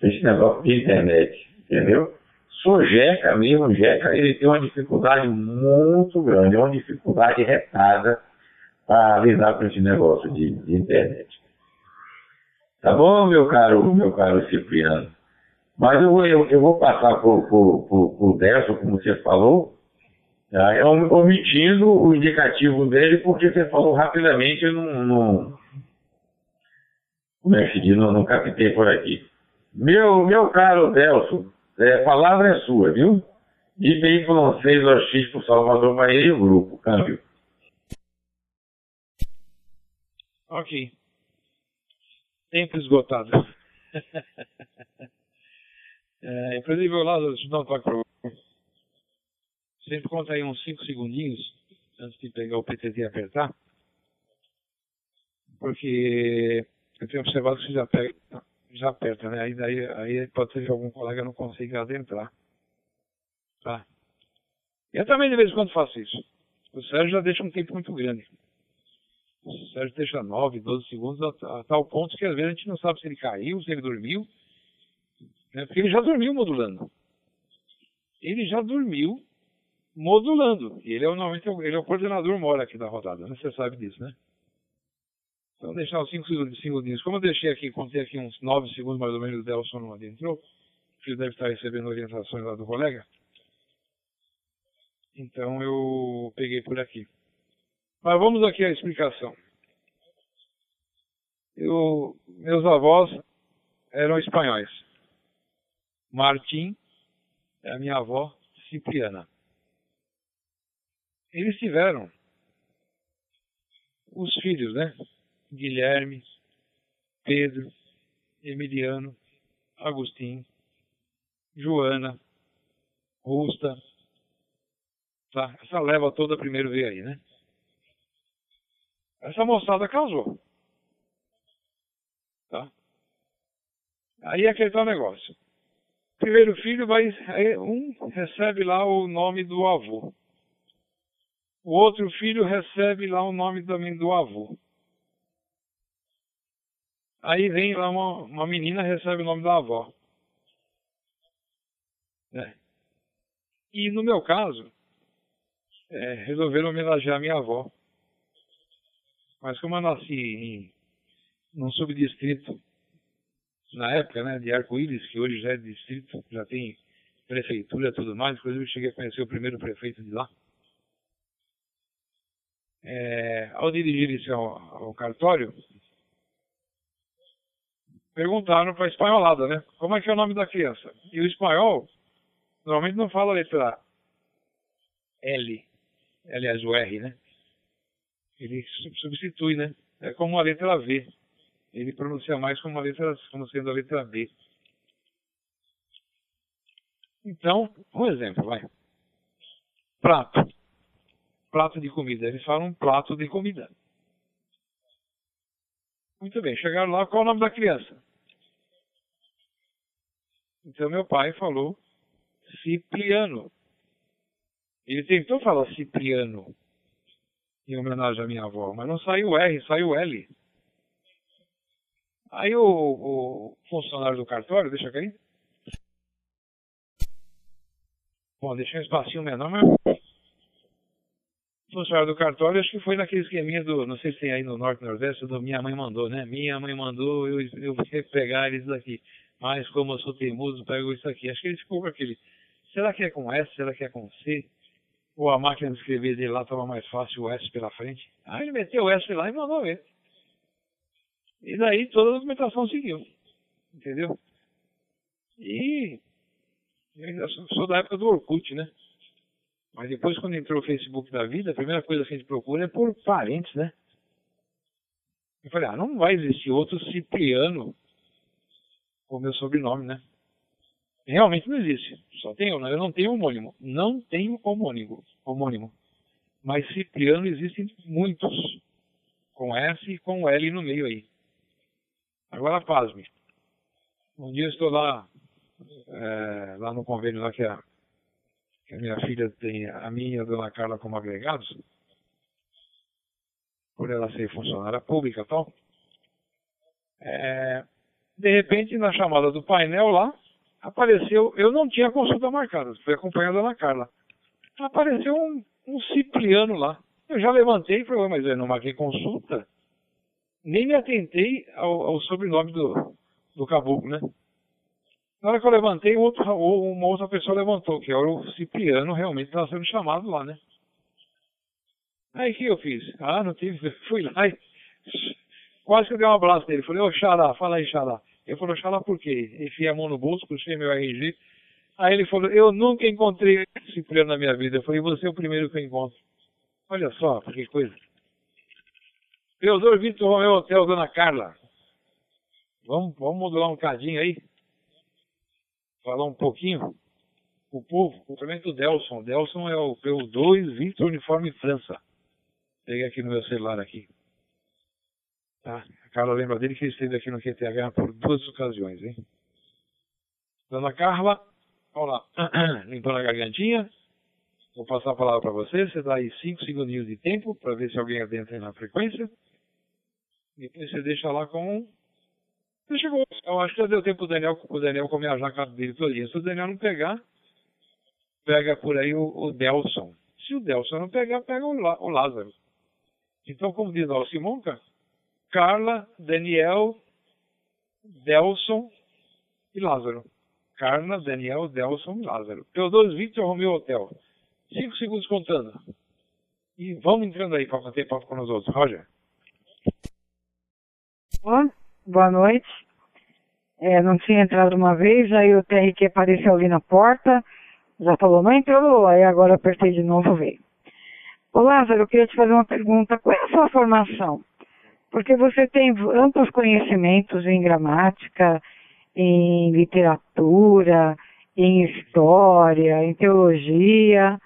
Esse negócio de internet, entendeu? Sou Jeca mesmo, Jeca, ele tem uma dificuldade muito grande, uma dificuldade retada para lidar com esse negócio de, de internet. Tá bom, meu caro, meu caro Cipriano? Mas eu, eu, eu vou passar por, por Derson, como você falou, tá? É omitindo o indicativo dele, porque você falou rapidamente, eu não, não, como é que diz, não, não captei por aqui. Meu, meu caro Delson, é, palavra é sua, viu? YY6 por Salvador Bahia e o grupo, câmbio. Ok tempo esgotado. (laughs) é, o Lázaro, um toque para você. Sempre conta aí uns 5 segundinhos antes de pegar o PTT e apertar. Porque eu tenho observado que você já, pega, já aperta, né? Aí, daí, aí pode ser que algum colega não consiga adentrar. Tá? Eu também de vez em quando faço isso. O Sérgio já deixa um tempo muito grande. O Sérgio deixa 9, 12 segundos a, a, tal ponto que às vezes a gente não sabe se ele caiu, se ele dormiu. Né? Porque ele já dormiu modulando. Ele já dormiu modulando. E ele é, normalmente, ele é o coordenador mora aqui da rodada, né? Você sabe disso, né? Então, deixar os 5 segundinhos. Como eu deixei aqui, contei aqui uns 9 segundos mais ou menos, o Delson não adentrou. O filho deve estar recebendo orientações lá do colega. Então, eu peguei por aqui. Mas vamos aqui à explicação. Eu, meus avós eram espanhóis. Martim é a minha avó Cipriana. Eles tiveram os filhos, né? Guilherme, Pedro, Emiliano, Agostinho, Joana, Rusta. Tá? Essa leva toda primeiro veio aí, né? Essa moçada casou. Tá? Aí é aquele tal negócio. Primeiro filho vai. Um recebe lá o nome do avô. O outro filho recebe lá o nome também do avô. Aí vem lá uma, uma menina recebe o nome da avó. É. E no meu caso, é, resolveram homenagear minha avó. Mas como eu nasci em num subdistrito, na época, né, de Arco-Íris, que hoje já é distrito, já tem prefeitura e tudo mais, inclusive eu cheguei a conhecer o primeiro prefeito de lá. É, ao dirigir-se ao, ao cartório, perguntaram para a espanholada, né? Como é que é o nome da criança? E o espanhol normalmente não fala a letra L, aliás o R, né? Ele substitui, né? É como a letra V. Ele pronuncia mais como, uma letra, como sendo a letra B. Então, um exemplo, vai. Prato. Prato de comida. Eles falam prato de comida. Muito bem, chegaram lá, qual o nome da criança? Então meu pai falou Cipriano. Ele tentou falar Cipriano em homenagem à minha avó, mas não saiu R, saiu L. Aí o, o funcionário do cartório, deixa aqui. Bom, deixei um espacinho menor, mas. Funcionário do cartório, acho que foi naquele esqueminha do. Não sei se tem aí no Norte Nordeste, do Minha Mãe Mandou, né? Minha Mãe Mandou, eu, eu pegar eles daqui. Mas como eu sou teimoso, pego isso aqui. Acho que ele ficou com aquele. Será que é com S? Será que é com C? Ou a máquina de escrever dele lá estava mais fácil o S pela frente? Aí ele meteu o S lá e mandou ver. E daí toda a documentação seguiu. Entendeu? E eu sou da época do Orkut, né? Mas depois quando entrou o Facebook da vida, a primeira coisa que a gente procura é por parentes, né? Eu falei, ah, não vai existir outro Cipriano com meu sobrenome, né? Realmente não existe. Só tenho, eu não tenho homônimo. Não tenho homônimo. homônimo. Mas Cipriano existem muitos. Com S e com L no meio aí. Agora pasme. Um dia eu estou lá, é, lá no convênio lá que a, que a minha filha tem, a minha e a dona Carla como agregados, por ela ser funcionária pública e tal. É, de repente, na chamada do painel lá, apareceu, eu não tinha consulta marcada, fui acompanhando a dona Carla. Apareceu um, um Cipriano lá. Eu já levantei e falei, mas eu não marquei consulta nem me atentei ao, ao sobrenome do, do caboclo, né? Na hora que eu levantei, outro, uma outra pessoa levantou, que era o Cipriano, realmente estava sendo chamado lá, né? Aí o que eu fiz? Ah, não tive, (laughs) fui lá e quase que eu dei um abraço nele. Falei, ô oh, Xará, fala aí, Xará. Ele falou, Xará, por quê? Enfiei a mão no bolso, puxei meu RG. Aí ele falou, eu nunca encontrei Cipriano na minha vida. Eu falei, você é o primeiro que eu encontro. Olha só, que coisa. Teodoro Vitor Romeu Hotel, Dona Carla. Vamos, vamos modular um cadinho aí? Falar um pouquinho? O povo, cumprimento do Delson. Delson é o PU2 Victor Uniforme França. Peguei aqui no meu celular aqui. Tá? Carla lembra dele que ele esteve aqui no QTH por duas ocasiões, hein? Dona Carla, vamos lá. (clears throat) Limpando a gargantinha. Vou passar a palavra para você. Você dá aí 5 segundinhos de tempo para ver se alguém adentra na frequência. Depois você deixa lá com Ele chegou. Eu acho que já deu tempo pro Daniel, pro Daniel comer a jaca dele todinha. Se o Daniel não pegar, pega por aí o, o Delson. Se o Delson não pegar, pega o, o Lázaro. Então, como diz o Simonca, Carla, Daniel, Delson e Lázaro. Carla, Daniel, Delson e Lázaro. Teodoro Victor Romeu Hotel. Cinco segundos contando. E vamos entrando aí para bater papo com nós outros. Roger. Boa, boa noite. É, não tinha entrado uma vez, aí o TRQ apareceu ali na porta, já falou, não entrou, aí agora apertei de novo, veio. Ô Lázaro, eu queria te fazer uma pergunta, qual é a sua formação? Porque você tem amplos conhecimentos em gramática, em literatura, em história, em teologia.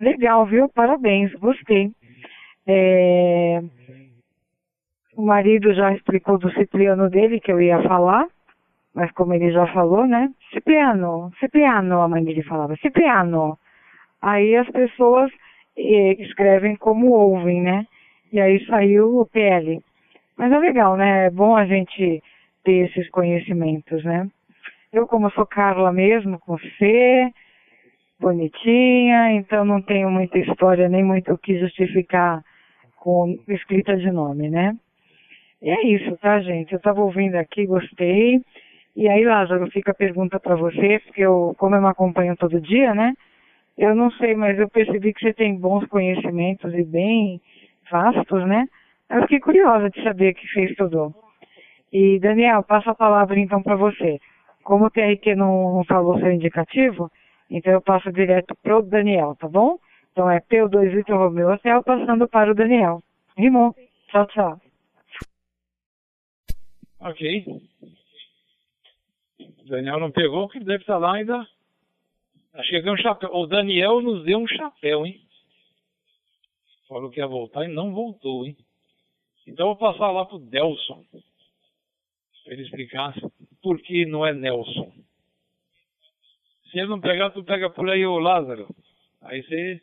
Legal, viu? Parabéns, gostei. É... O marido já explicou do Cipriano dele, que eu ia falar, mas como ele já falou, né? Cipriano, Cipriano, a mãe dele falava, Cipriano. Aí as pessoas eh, escrevem como ouvem, né? E aí saiu o PL. Mas é legal, né? É bom a gente ter esses conhecimentos, né? Eu, como sou Carla mesmo, com C, bonitinha, então não tenho muita história, nem muito o que justificar com escrita de nome, né? E é isso, tá, gente? Eu estava ouvindo aqui, gostei. E aí, Lázaro, fica a pergunta para você, porque eu, como eu me acompanho todo dia, né? Eu não sei, mas eu percebi que você tem bons conhecimentos e bem vastos, né? Eu fiquei curiosa de saber que você estudou. E, Daniel, passo a palavra então para você. Como o TRQ não, falou seu indicativo, então eu passo direto pro Daniel, tá bom? Então é P2 Vitor Romeu Hotel passando para o Daniel. Rimou. Tchau, tchau. Ok. O Daniel não pegou, que deve estar lá ainda. Acho que um chapéu. O Daniel nos deu um chapéu, hein? Falou que ia voltar e não voltou, hein? Então eu vou passar lá pro Delson. Para ele explicar por que não é Nelson. Se ele não pegar, tu pega por aí o Lázaro. Aí você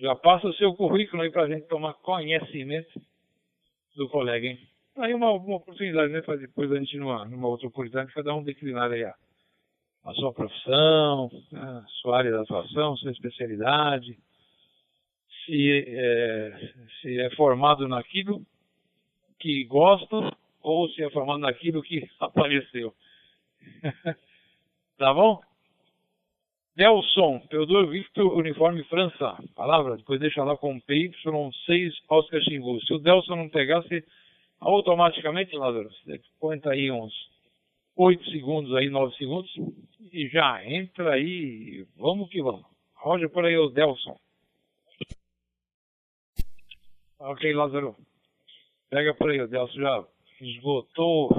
já passa o seu currículo aí para a gente tomar conhecimento do colega, hein? Aí uma, uma oportunidade, né? Para depois a gente, numa, numa outra oportunidade, cada um declinar aí a, a sua profissão, a sua área de atuação, sua especialidade, se é, se é formado naquilo que gosta ou se formado naquilo que (laughs) apareceu. tá bom? Nelson, Teodoro Victor, uniforme França. Palavra, depois deixa lá com PY6 Oscar Xingu. Se o Delson não pegasse, automaticamente, Lázaro, você conta aí uns 8 segundos aí, 9 segundos, e já entra aí, vamos que vamos. Roger por aí o Delson. Ok, Lázaro. Pega por aí, o Delson já esgotou,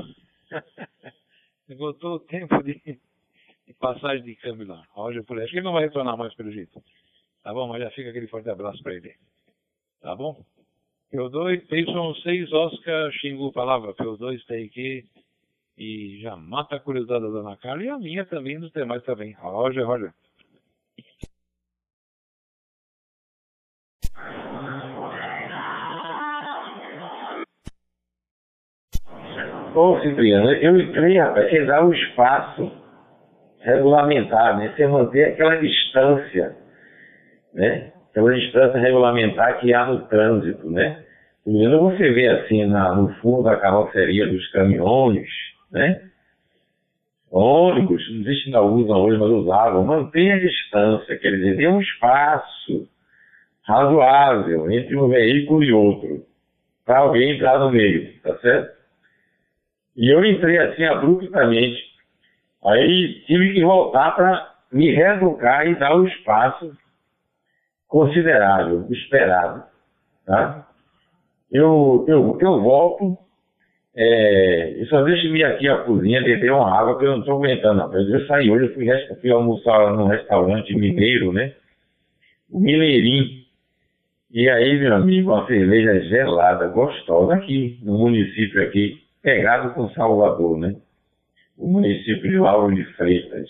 (laughs) esgotou o tempo de, de, passagem de câmbio lá. Roger por aí. Acho que ele não vai retornar mais pelo jeito. Tá bom? Mas já fica aquele forte abraço para ele. Tá bom? P2, PY6, Oscar, Xingu, palavra. P2, TIQ. E já mata a curiosidade da Dona Carla e a minha também, dos demais também. Roger, Roger. Ô, Cipriano, eu entrei, rapaz, você dá um espaço regulamentar, né? Você manter aquela distância, né? Aquela distância regulamentar que há no trânsito, né? Quando você vê assim na, no fundo da carroceria dos caminhões, né? Ônibus, não sei se ainda usam hoje, mas usavam, mantenha a distância, quer dizer, tem um espaço razoável entre um veículo e outro, para alguém entrar no meio, tá certo? E eu entrei assim abruptamente. Aí tive que voltar para me reeducar e dar um espaço considerável, esperado. Tá? Eu, eu, eu volto, é, eu só deixo vir aqui a cozinha, beber uma água, porque eu não estou aguentando. Não. Eu saí hoje, eu fui, fui almoçar num restaurante mineiro, né? O Mineirinho. E aí, meu amigo, uma cerveja gelada, gostosa, aqui, no município aqui pegado com Salvador, né? O município de Lauro de Freitas.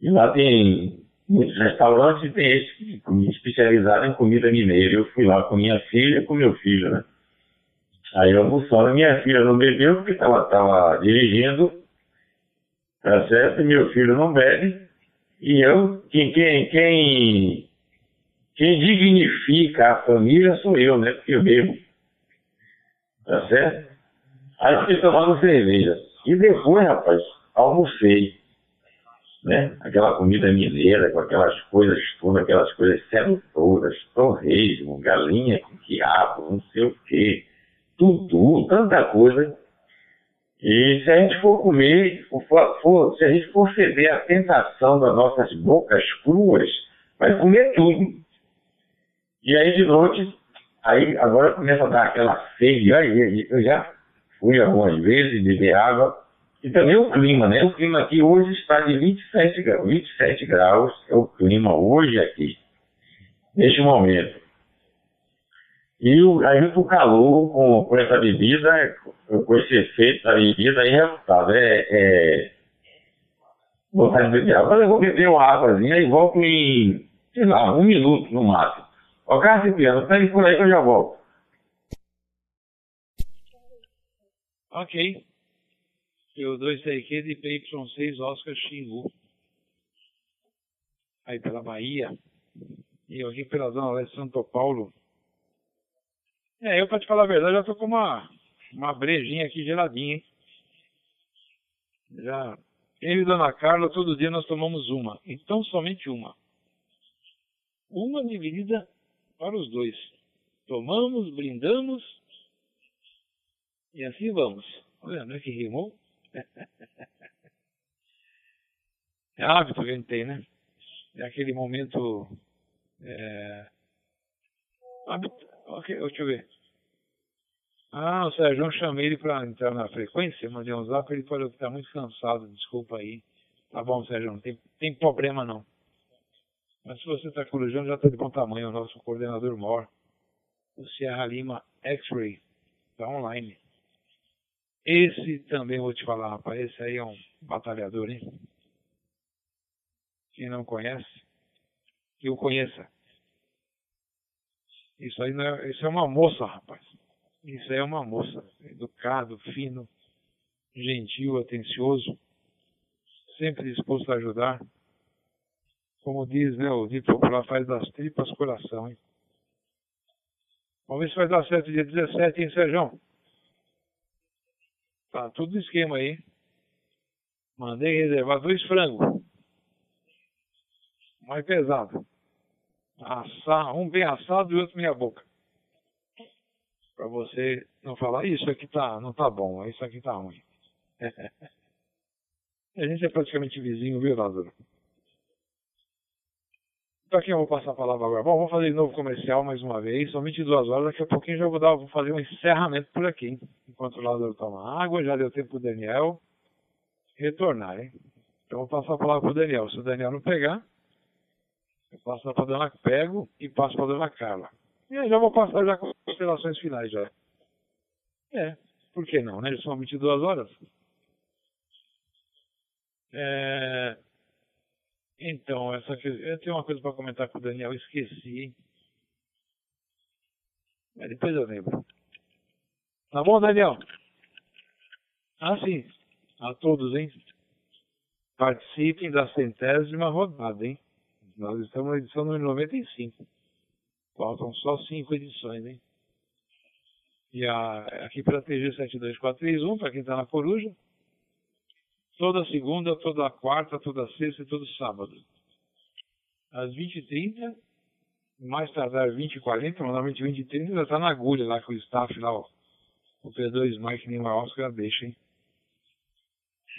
E lá tem muitos restaurantes e tem esse especializado em comida mineira. Eu fui lá com minha filha com meu filho, né? Aí eu almoçando, minha filha não bebeu porque ela estava dirigindo, tá certo? Meu filho não bebe. E eu, quem, quem, quem, quem dignifica a família sou eu, né? Porque eu bebo. Tá certo? Aí fiquei tomando cerveja. E depois, rapaz, almocei. Né? Aquela comida mineira, com aquelas coisas todas, aquelas coisas todas, torresmo, galinha com quiabo, não sei o quê, tudo, tanta coisa. E se a gente for comer, for, se a gente for ceder à tentação das nossas bocas cruas, vai comer tudo. E aí de noite, aí agora começa a dar aquela sede, aí eu já fui algumas vezes beber água, e também o clima, né? O clima aqui hoje está de 27 graus, 27 graus é o clima hoje aqui, neste momento. E o, aí o calor com, com essa bebida, com esse efeito da bebida, aí resultado é, é vontade de beber água. Eu vou beber uma águazinha e volto em, sei lá, um minuto no máximo. Ó, Cássio Piano, pede por aí que eu já volto. Ok. P2 TQ de PY6 Oscar Xingu. Aí pela Bahia. E eu aqui pela Zona Leste de São Paulo. É, eu pra te falar a verdade, já tô com uma, uma brejinha aqui geladinha, hein? Já. Eu e Dona Carla, todo dia nós tomamos uma. Então somente uma. Uma dividida para os dois. Tomamos, brindamos e assim vamos. Olha, não é que rimou? É hábito que a gente tem, né? É aquele momento. É... Hábito... Ok, deixa eu ver. Ah, o Sérgio, chamei ele para entrar na frequência, mandei um zap, ele falou que está muito cansado, desculpa aí. Tá bom, Sérgio, não tem, tem problema não. Mas se você está corujando, já está de bom tamanho, o nosso coordenador mor, o Sierra Lima X-Ray, está online. Esse também vou te falar, rapaz, esse aí é um batalhador, hein? Quem não conhece, que o conheça. Isso aí é, isso é uma moça, rapaz. Isso aí é uma moça. Educado, fino, gentil, atencioso, sempre disposto a ajudar. Como diz, né, o dito popular, faz das tripas coração, hein? Vamos ver se vai dar certo dia 17, hein, Sérgio? Tá tudo no esquema aí. Mandei reservar dois frangos. Mais pesado. Assar, um bem assado e outro meia boca. Pra você não falar, isso aqui tá, não tá bom, isso aqui tá ruim. (laughs) a gente é praticamente vizinho, viu, Lázaro? Pra quem eu vou passar a palavra agora? Bom, vou fazer de novo comercial mais uma vez, são 22 horas, daqui a pouquinho já vou, dar, vou fazer um encerramento por aqui, hein? enquanto o Lázaro toma água, já deu tempo pro Daniel retornar, hein? Então vou passar a palavra pro Daniel, se o Daniel não pegar, eu passo para a dona Pego e passo para a dona Carla. E aí já vou passar já com as considerações finais já. É, por que não, né? Já são 22 horas. É, então, essa, eu tenho uma coisa para comentar com o Daniel, esqueci. Mas depois eu lembro. Tá bom, Daniel? Ah, sim. A todos, hein? Participem da centésima rodada, hein? Nós estamos na edição número 95. Faltam só cinco edições, hein? E a, aqui pela TG 72431, para quem está na Coruja, toda segunda, toda quarta, toda sexta e todo sábado. Às 20h30, mais tardar 20h40, normalmente 20h30 já está na agulha lá com o staff lá, ó. O P2 Mike Lima Oscar deixa, hein?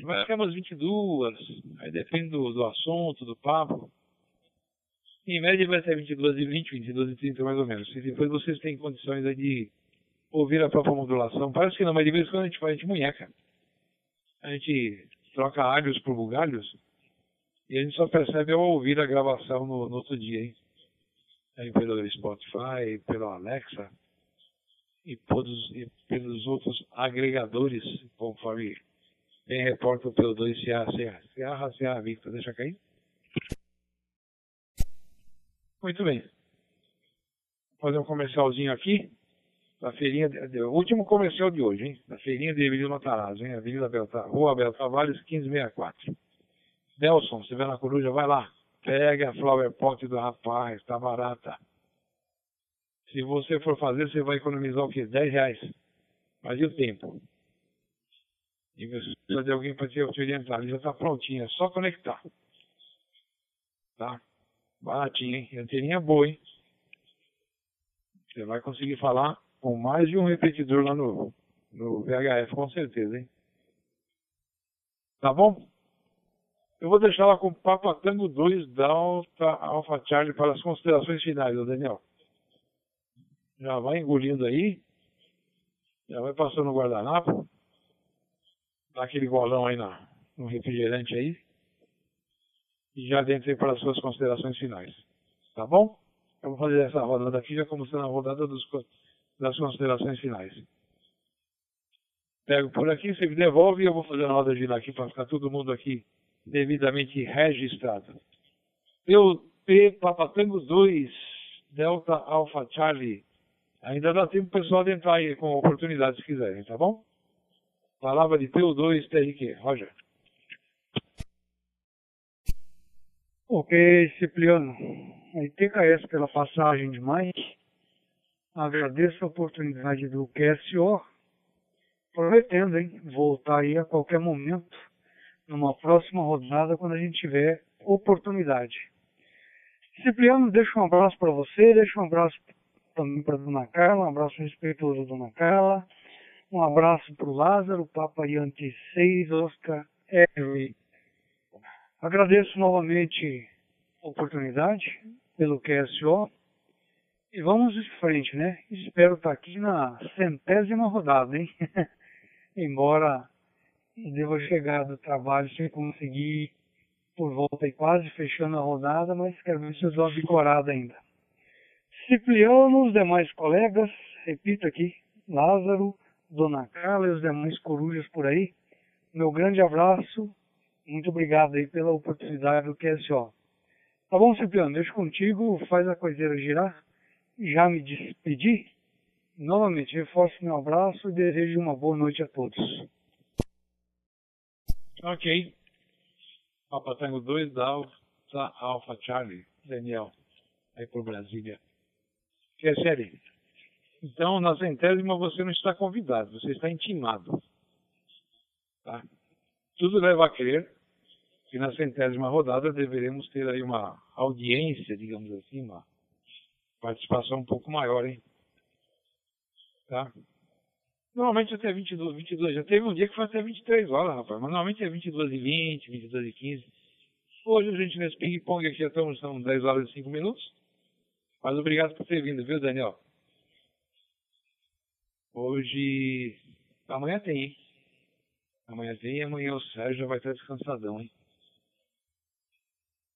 Vai ficar umas 22, aí depende do, do assunto, do papo. Em média vai ser 22 e 20, 22 e 30 mais ou menos. Se depois vocês têm condições de ouvir a própria modulação, parece que não, mas de vez em quando a gente faz, a gente munheca. A gente troca alhos por bugalhos e a gente só percebe ao ouvir a gravação no, no outro dia, hein? Aí pelo Spotify, pelo Alexa e, todos, e pelos outros agregadores, conforme bem reporta o P2 Sierra Sierra. Sierra Sierra Victor, deixa cair. Muito bem. Vou fazer um comercialzinho aqui. Da feirinha, o último comercial de hoje, hein? Da feirinha de Avenida Matarazzo, hein? Avenida Belta, Rua Abel Tavares, 1564. Nelson, se estiver na coruja, vai lá. Pega a flower pot do rapaz, tá barata. Se você for fazer, você vai economizar o quê? 10 reais. Mas e o tempo? E você precisa de alguém para te orientar. Ele já está prontinho, é só conectar. Tá? Baratinho, hein? Anteninha boa, hein? Você vai conseguir falar com mais de um repetidor lá no, no VHF, com certeza, hein? Tá bom? Eu vou deixar lá com o Papa Tango 2 da Alpha Charlie para as considerações finais, Daniel. Já vai engolindo aí. Já vai passando no guardanapo. Dá aquele golão aí na, no refrigerante aí. E já dentro aí para as suas considerações finais. Tá bom? Eu vou fazer essa rodada aqui, já começando a rodada dos, das considerações finais. Pego por aqui, você me devolve e eu vou fazer a roda girar aqui para ficar todo mundo aqui devidamente registrado. Eu, P, Papatango 2, Delta Alpha Charlie. Ainda dá tempo o pessoal de entrar aí com oportunidade se quiserem, tá bom? Palavra de PU2 TRQ. Roger. Ok, Cipriano. Aí TKS pela passagem de Mike. Agradeço a oportunidade do QSO. Prometendo, hein? Voltar aí a qualquer momento numa próxima rodada quando a gente tiver oportunidade. Cipriano, deixa um abraço para você, deixa um abraço também para Dona Carla, um abraço respeitoso Dona Carla, um abraço para o Lázaro, Papa Yankee 6, Oscar R. Agradeço novamente a oportunidade pelo QSO e vamos em frente, né? Espero estar aqui na centésima rodada, hein? (laughs) Embora devo chegar do trabalho sem conseguir por volta e quase fechando a rodada, mas quero ver se eu dou uma bicorada ainda. Cipriano, os demais colegas, repito aqui, Lázaro, Dona Carla e os demais corujas por aí, meu grande abraço, muito obrigado aí pela oportunidade do QSO. Tá bom, Cipriano, deixo contigo, faz a coiseira girar, já me despedi, novamente reforço meu abraço e desejo uma boa noite a todos. Ok. Papa Tango 2 da Alfa, Alpha Charlie, Daniel, aí por Brasília. Que é sério. Então, na centésima você não está convidado, você está intimado. Tá? Tudo leva a crer que na centésima rodada deveremos ter aí uma audiência, digamos assim, uma participação um pouco maior, hein? Tá? Normalmente até 22, 22. Já teve um dia que foi até 23 horas, rapaz. Mas normalmente é 22 e 20, 22 e 15. Hoje a gente nesse ping-pong aqui estamos, são 10 horas e 5 minutos. Mas obrigado por ter vindo, viu, Daniel? Hoje. Amanhã tem, hein? Amanhã tem e amanhã o Sérgio já vai estar descansadão, hein?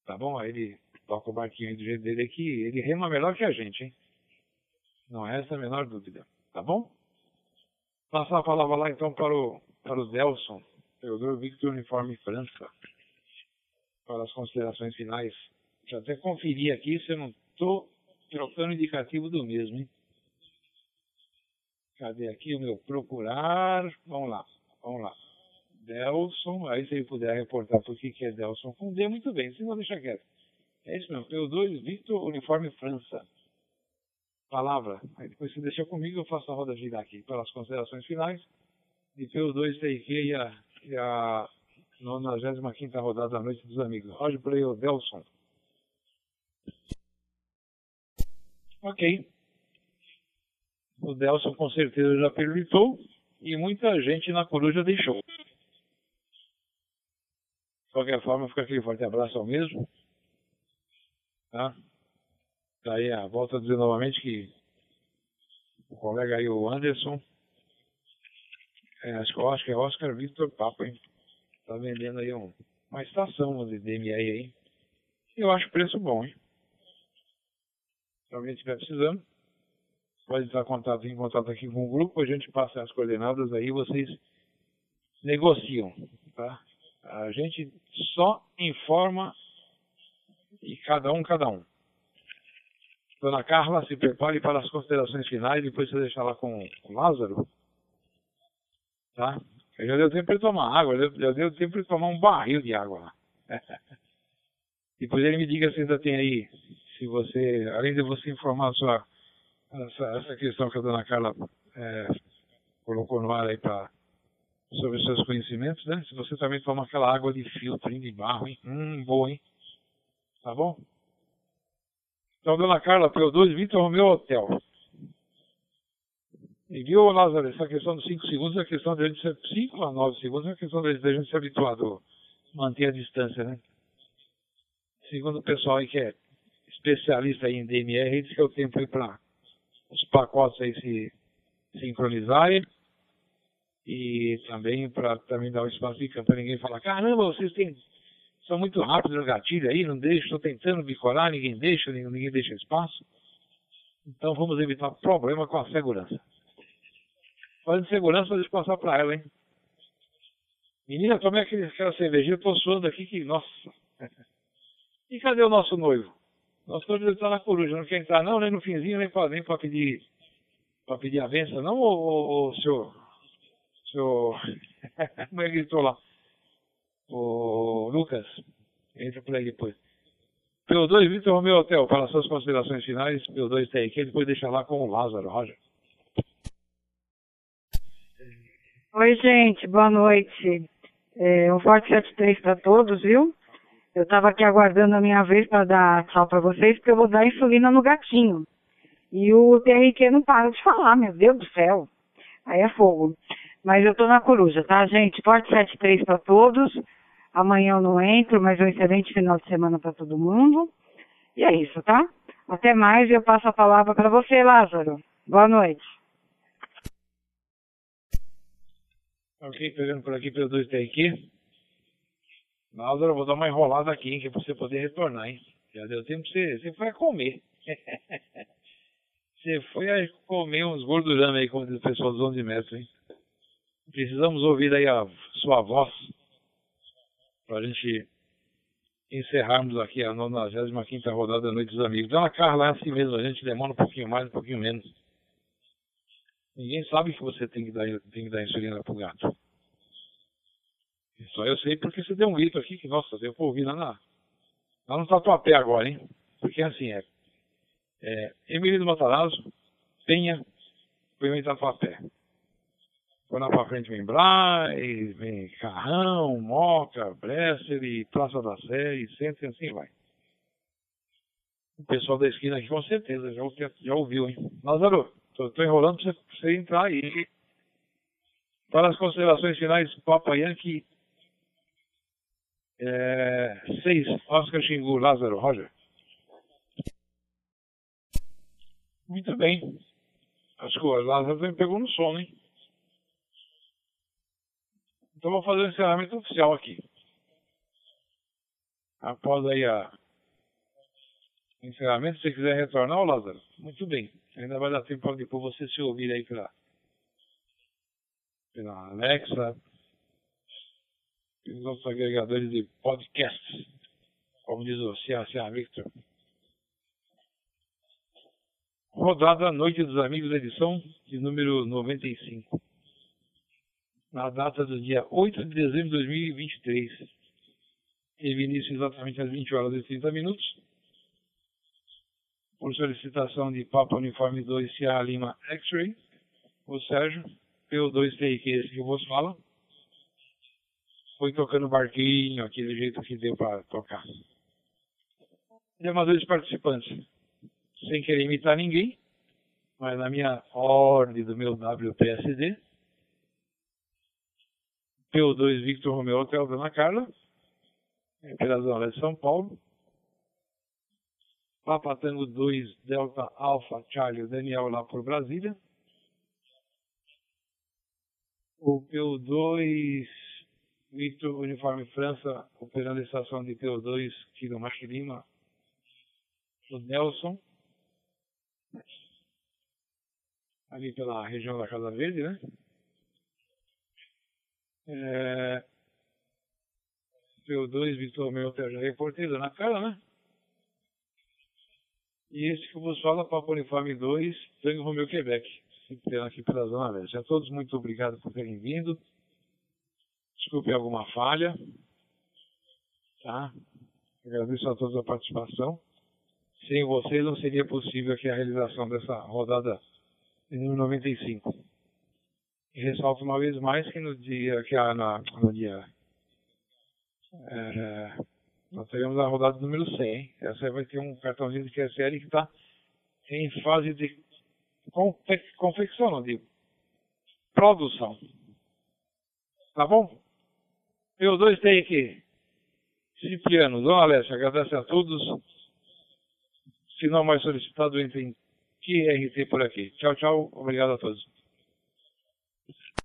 Tá bom? Aí ele toca o barquinho do jeito dele aqui. Ele rema melhor que a gente, hein? Não é essa a menor dúvida. Tá bom? Passar a palavra lá então para o, para o Delson, Teodoro Victor Uniforme França, para as considerações finais. Deixa eu até conferir aqui se eu não estou trocando indicativo do mesmo, hein? Cadê aqui o meu procurar? Vamos lá, vamos lá. Delson, aí se ele puder reportar por que é Delson com D, muito bem, se não deixa quieto. É isso mesmo, Teodoro Victor Uniforme França palavra. Aí depois você deixa comigo, eu faço a roda girar aqui pelas considerações finais. E pelos dois TIQ e a, e a 95 rodada da Noite dos Amigos. Roger Play Delson. Ok. O Delson com certeza já permitou e muita gente na coruja deixou. De qualquer forma, fica aquele forte abraço ao mesmo. Tá? Daí a volta a dizer novamente que o colega aí, o Anderson, é, acho, que, acho que é Oscar Victor Papa, hein? Tá vendendo aí um, uma estação de DMI aí. Eu acho preço bom, hein? Se alguém estiver precisando, pode entrar em contato, em contato aqui com o grupo, a gente passa as coordenadas aí, vocês negociam, tá? A gente só informa e cada um, cada um. Dona Carla, se prepare para as considerações finais, depois você deixa lá com o Lázaro. Tá? Já deu tempo para tomar água, já deu tempo para tomar um barril de água lá. (laughs) depois ele me diga se ainda tem aí, se você, além de você informar sua, essa, essa questão que a dona Carla é, colocou no ar aí para sobre os seus conhecimentos, né? Se você também toma aquela água de filtro, de barro, hein? Hum, boa, hein? Tá bom? Então, dona Carla, P2, Vitor Romeu Hotel. E viu, Lázaro, essa questão dos 5 segundos é a questão de a gente ser 5 a 9 segundos, é a questão a gente ser habituado a manter a distância, né? Segundo o pessoal aí que é especialista em DMR, diz que é o tempo aí para os pacotes aí se sincronizarem e também para também dar um espaço de campo para ninguém falar, caramba, vocês têm são muito rápidos no gatilho aí, não deixo, estou tentando bicolar, ninguém deixa, ninguém deixa espaço. Então vamos evitar problema com a segurança. Falando de segurança, deixa eu passar para ela, hein? Menina, tomei aquele, aquela cervejinha, tô suando aqui que, nossa. E cadê o nosso noivo? Nosso noivo está na coruja, não quer entrar não, nem no finzinho, nem para nem pedir, pra pedir a vença, não, o, o senhor? Senhor. (laughs) Como é que gritou lá? Lucas, entra por aí depois. P2 Vitor Romeu Hotel, para suas considerações finais, P2 TRQ, depois deixa lá com o Lázaro, Roger. Oi, gente, boa noite. É, um forte 73 para todos, viu? Eu estava aqui aguardando a minha vez para dar tchau para vocês, porque eu vou dar insulina no gatinho. E o TRQ não para de falar, meu Deus do céu. Aí é fogo. Mas eu tô na coruja, tá, gente? Forte 73 para todos. Amanhã eu não entro, mas um excelente final de semana para todo mundo. E é isso, tá? Até mais e eu passo a palavra para você, Lázaro. Boa noite. Ok, pegando por aqui pelo 2 aqui. Lázaro, eu vou dar uma enrolada aqui, hein, que é pra você poder retornar, hein? Já deu tempo você. Você foi a comer. (laughs) você foi a comer uns gordurames aí, como diz o pessoal dos 11 metros, hein? Precisamos ouvir aí a sua voz para a gente encerrarmos aqui a 95 rodada da Noite dos Amigos. Dona Carla, é assim mesmo, a gente demora um pouquinho mais, um pouquinho menos. Ninguém sabe que você tem que dar, tem que dar insulina pro gato. Só eu sei porque você deu um grito aqui que, nossa, deu pra ouvir lá, na, lá no Tatuapé agora, hein? Porque assim é. é Emílio Matarazzo, Penha, Pimenta Tatuapé. Lá pra frente vem Braz, vem Carrão, Moca, Bresser e Praça da Sé e centro e assim vai. O pessoal da esquina aqui com certeza já, já ouviu, hein? Lázaro, tô, enrolando pra você, entrar aí. Para as considerações finais, Papa Yankee é, seis, Oscar Xingu, Lázaro, Roger. Muito bem. Que o Lázaro pegou no sono, hein? Então vou fazer o encerramento oficial aqui. Após aí a encerramento, se você quiser retornar, Lázaro, muito bem. Ainda vai dar tempo para depois você se ouvir aí pela, pela Alexa, pelos nossos agregadores de podcasts, como diz o CACA Victor. Rodada Noite dos Amigos, edição de número 95 na data do dia 8 de dezembro de 2023. Teve início exatamente às 20 horas e 30 minutos. Por solicitação de Papa Uniforme 2 Sierra Lima X-Ray, o Sérgio, P2TI, que é esse que eu vos falo, foi tocando barquinho, aquele jeito que deu para tocar. Demais participantes, sem querer imitar ninguém, mas na minha ordem do meu WPSD, P2 Victor Romeo Hotel Dona Carla, pela Zona de São Paulo. Papa Tango 2 Delta Alpha Charlie Daniel lá por Brasília. O P2 Victor Uniforme França, operando a estação de P2 Kilo Macho Lima, o Nelson. Ali pela região da Casa Verde, né? É, PO2, Vitor Meu, já reportei na cara, né? E esse que vos fala, Papo Uniforme 2, Tango Romeu Quebec, sempre aqui pela Zona Leste. A todos muito obrigado por terem vindo. Desculpe alguma falha. Tá? Agradeço a todos a participação. Sem vocês não seria possível aqui a realização dessa rodada número 95. E ressalto uma vez mais que no dia que na, no dia é, nós teremos a rodada número 100. Essa vai ter um cartãozinho de QSL que está em fase de confe confecção, de produção. Tá bom? Eu dois tem aqui. Cipriano, Dona Alessia, agradece a todos. Se não mais solicitado, entre em QRT por aqui. Tchau, tchau. Obrigado a todos.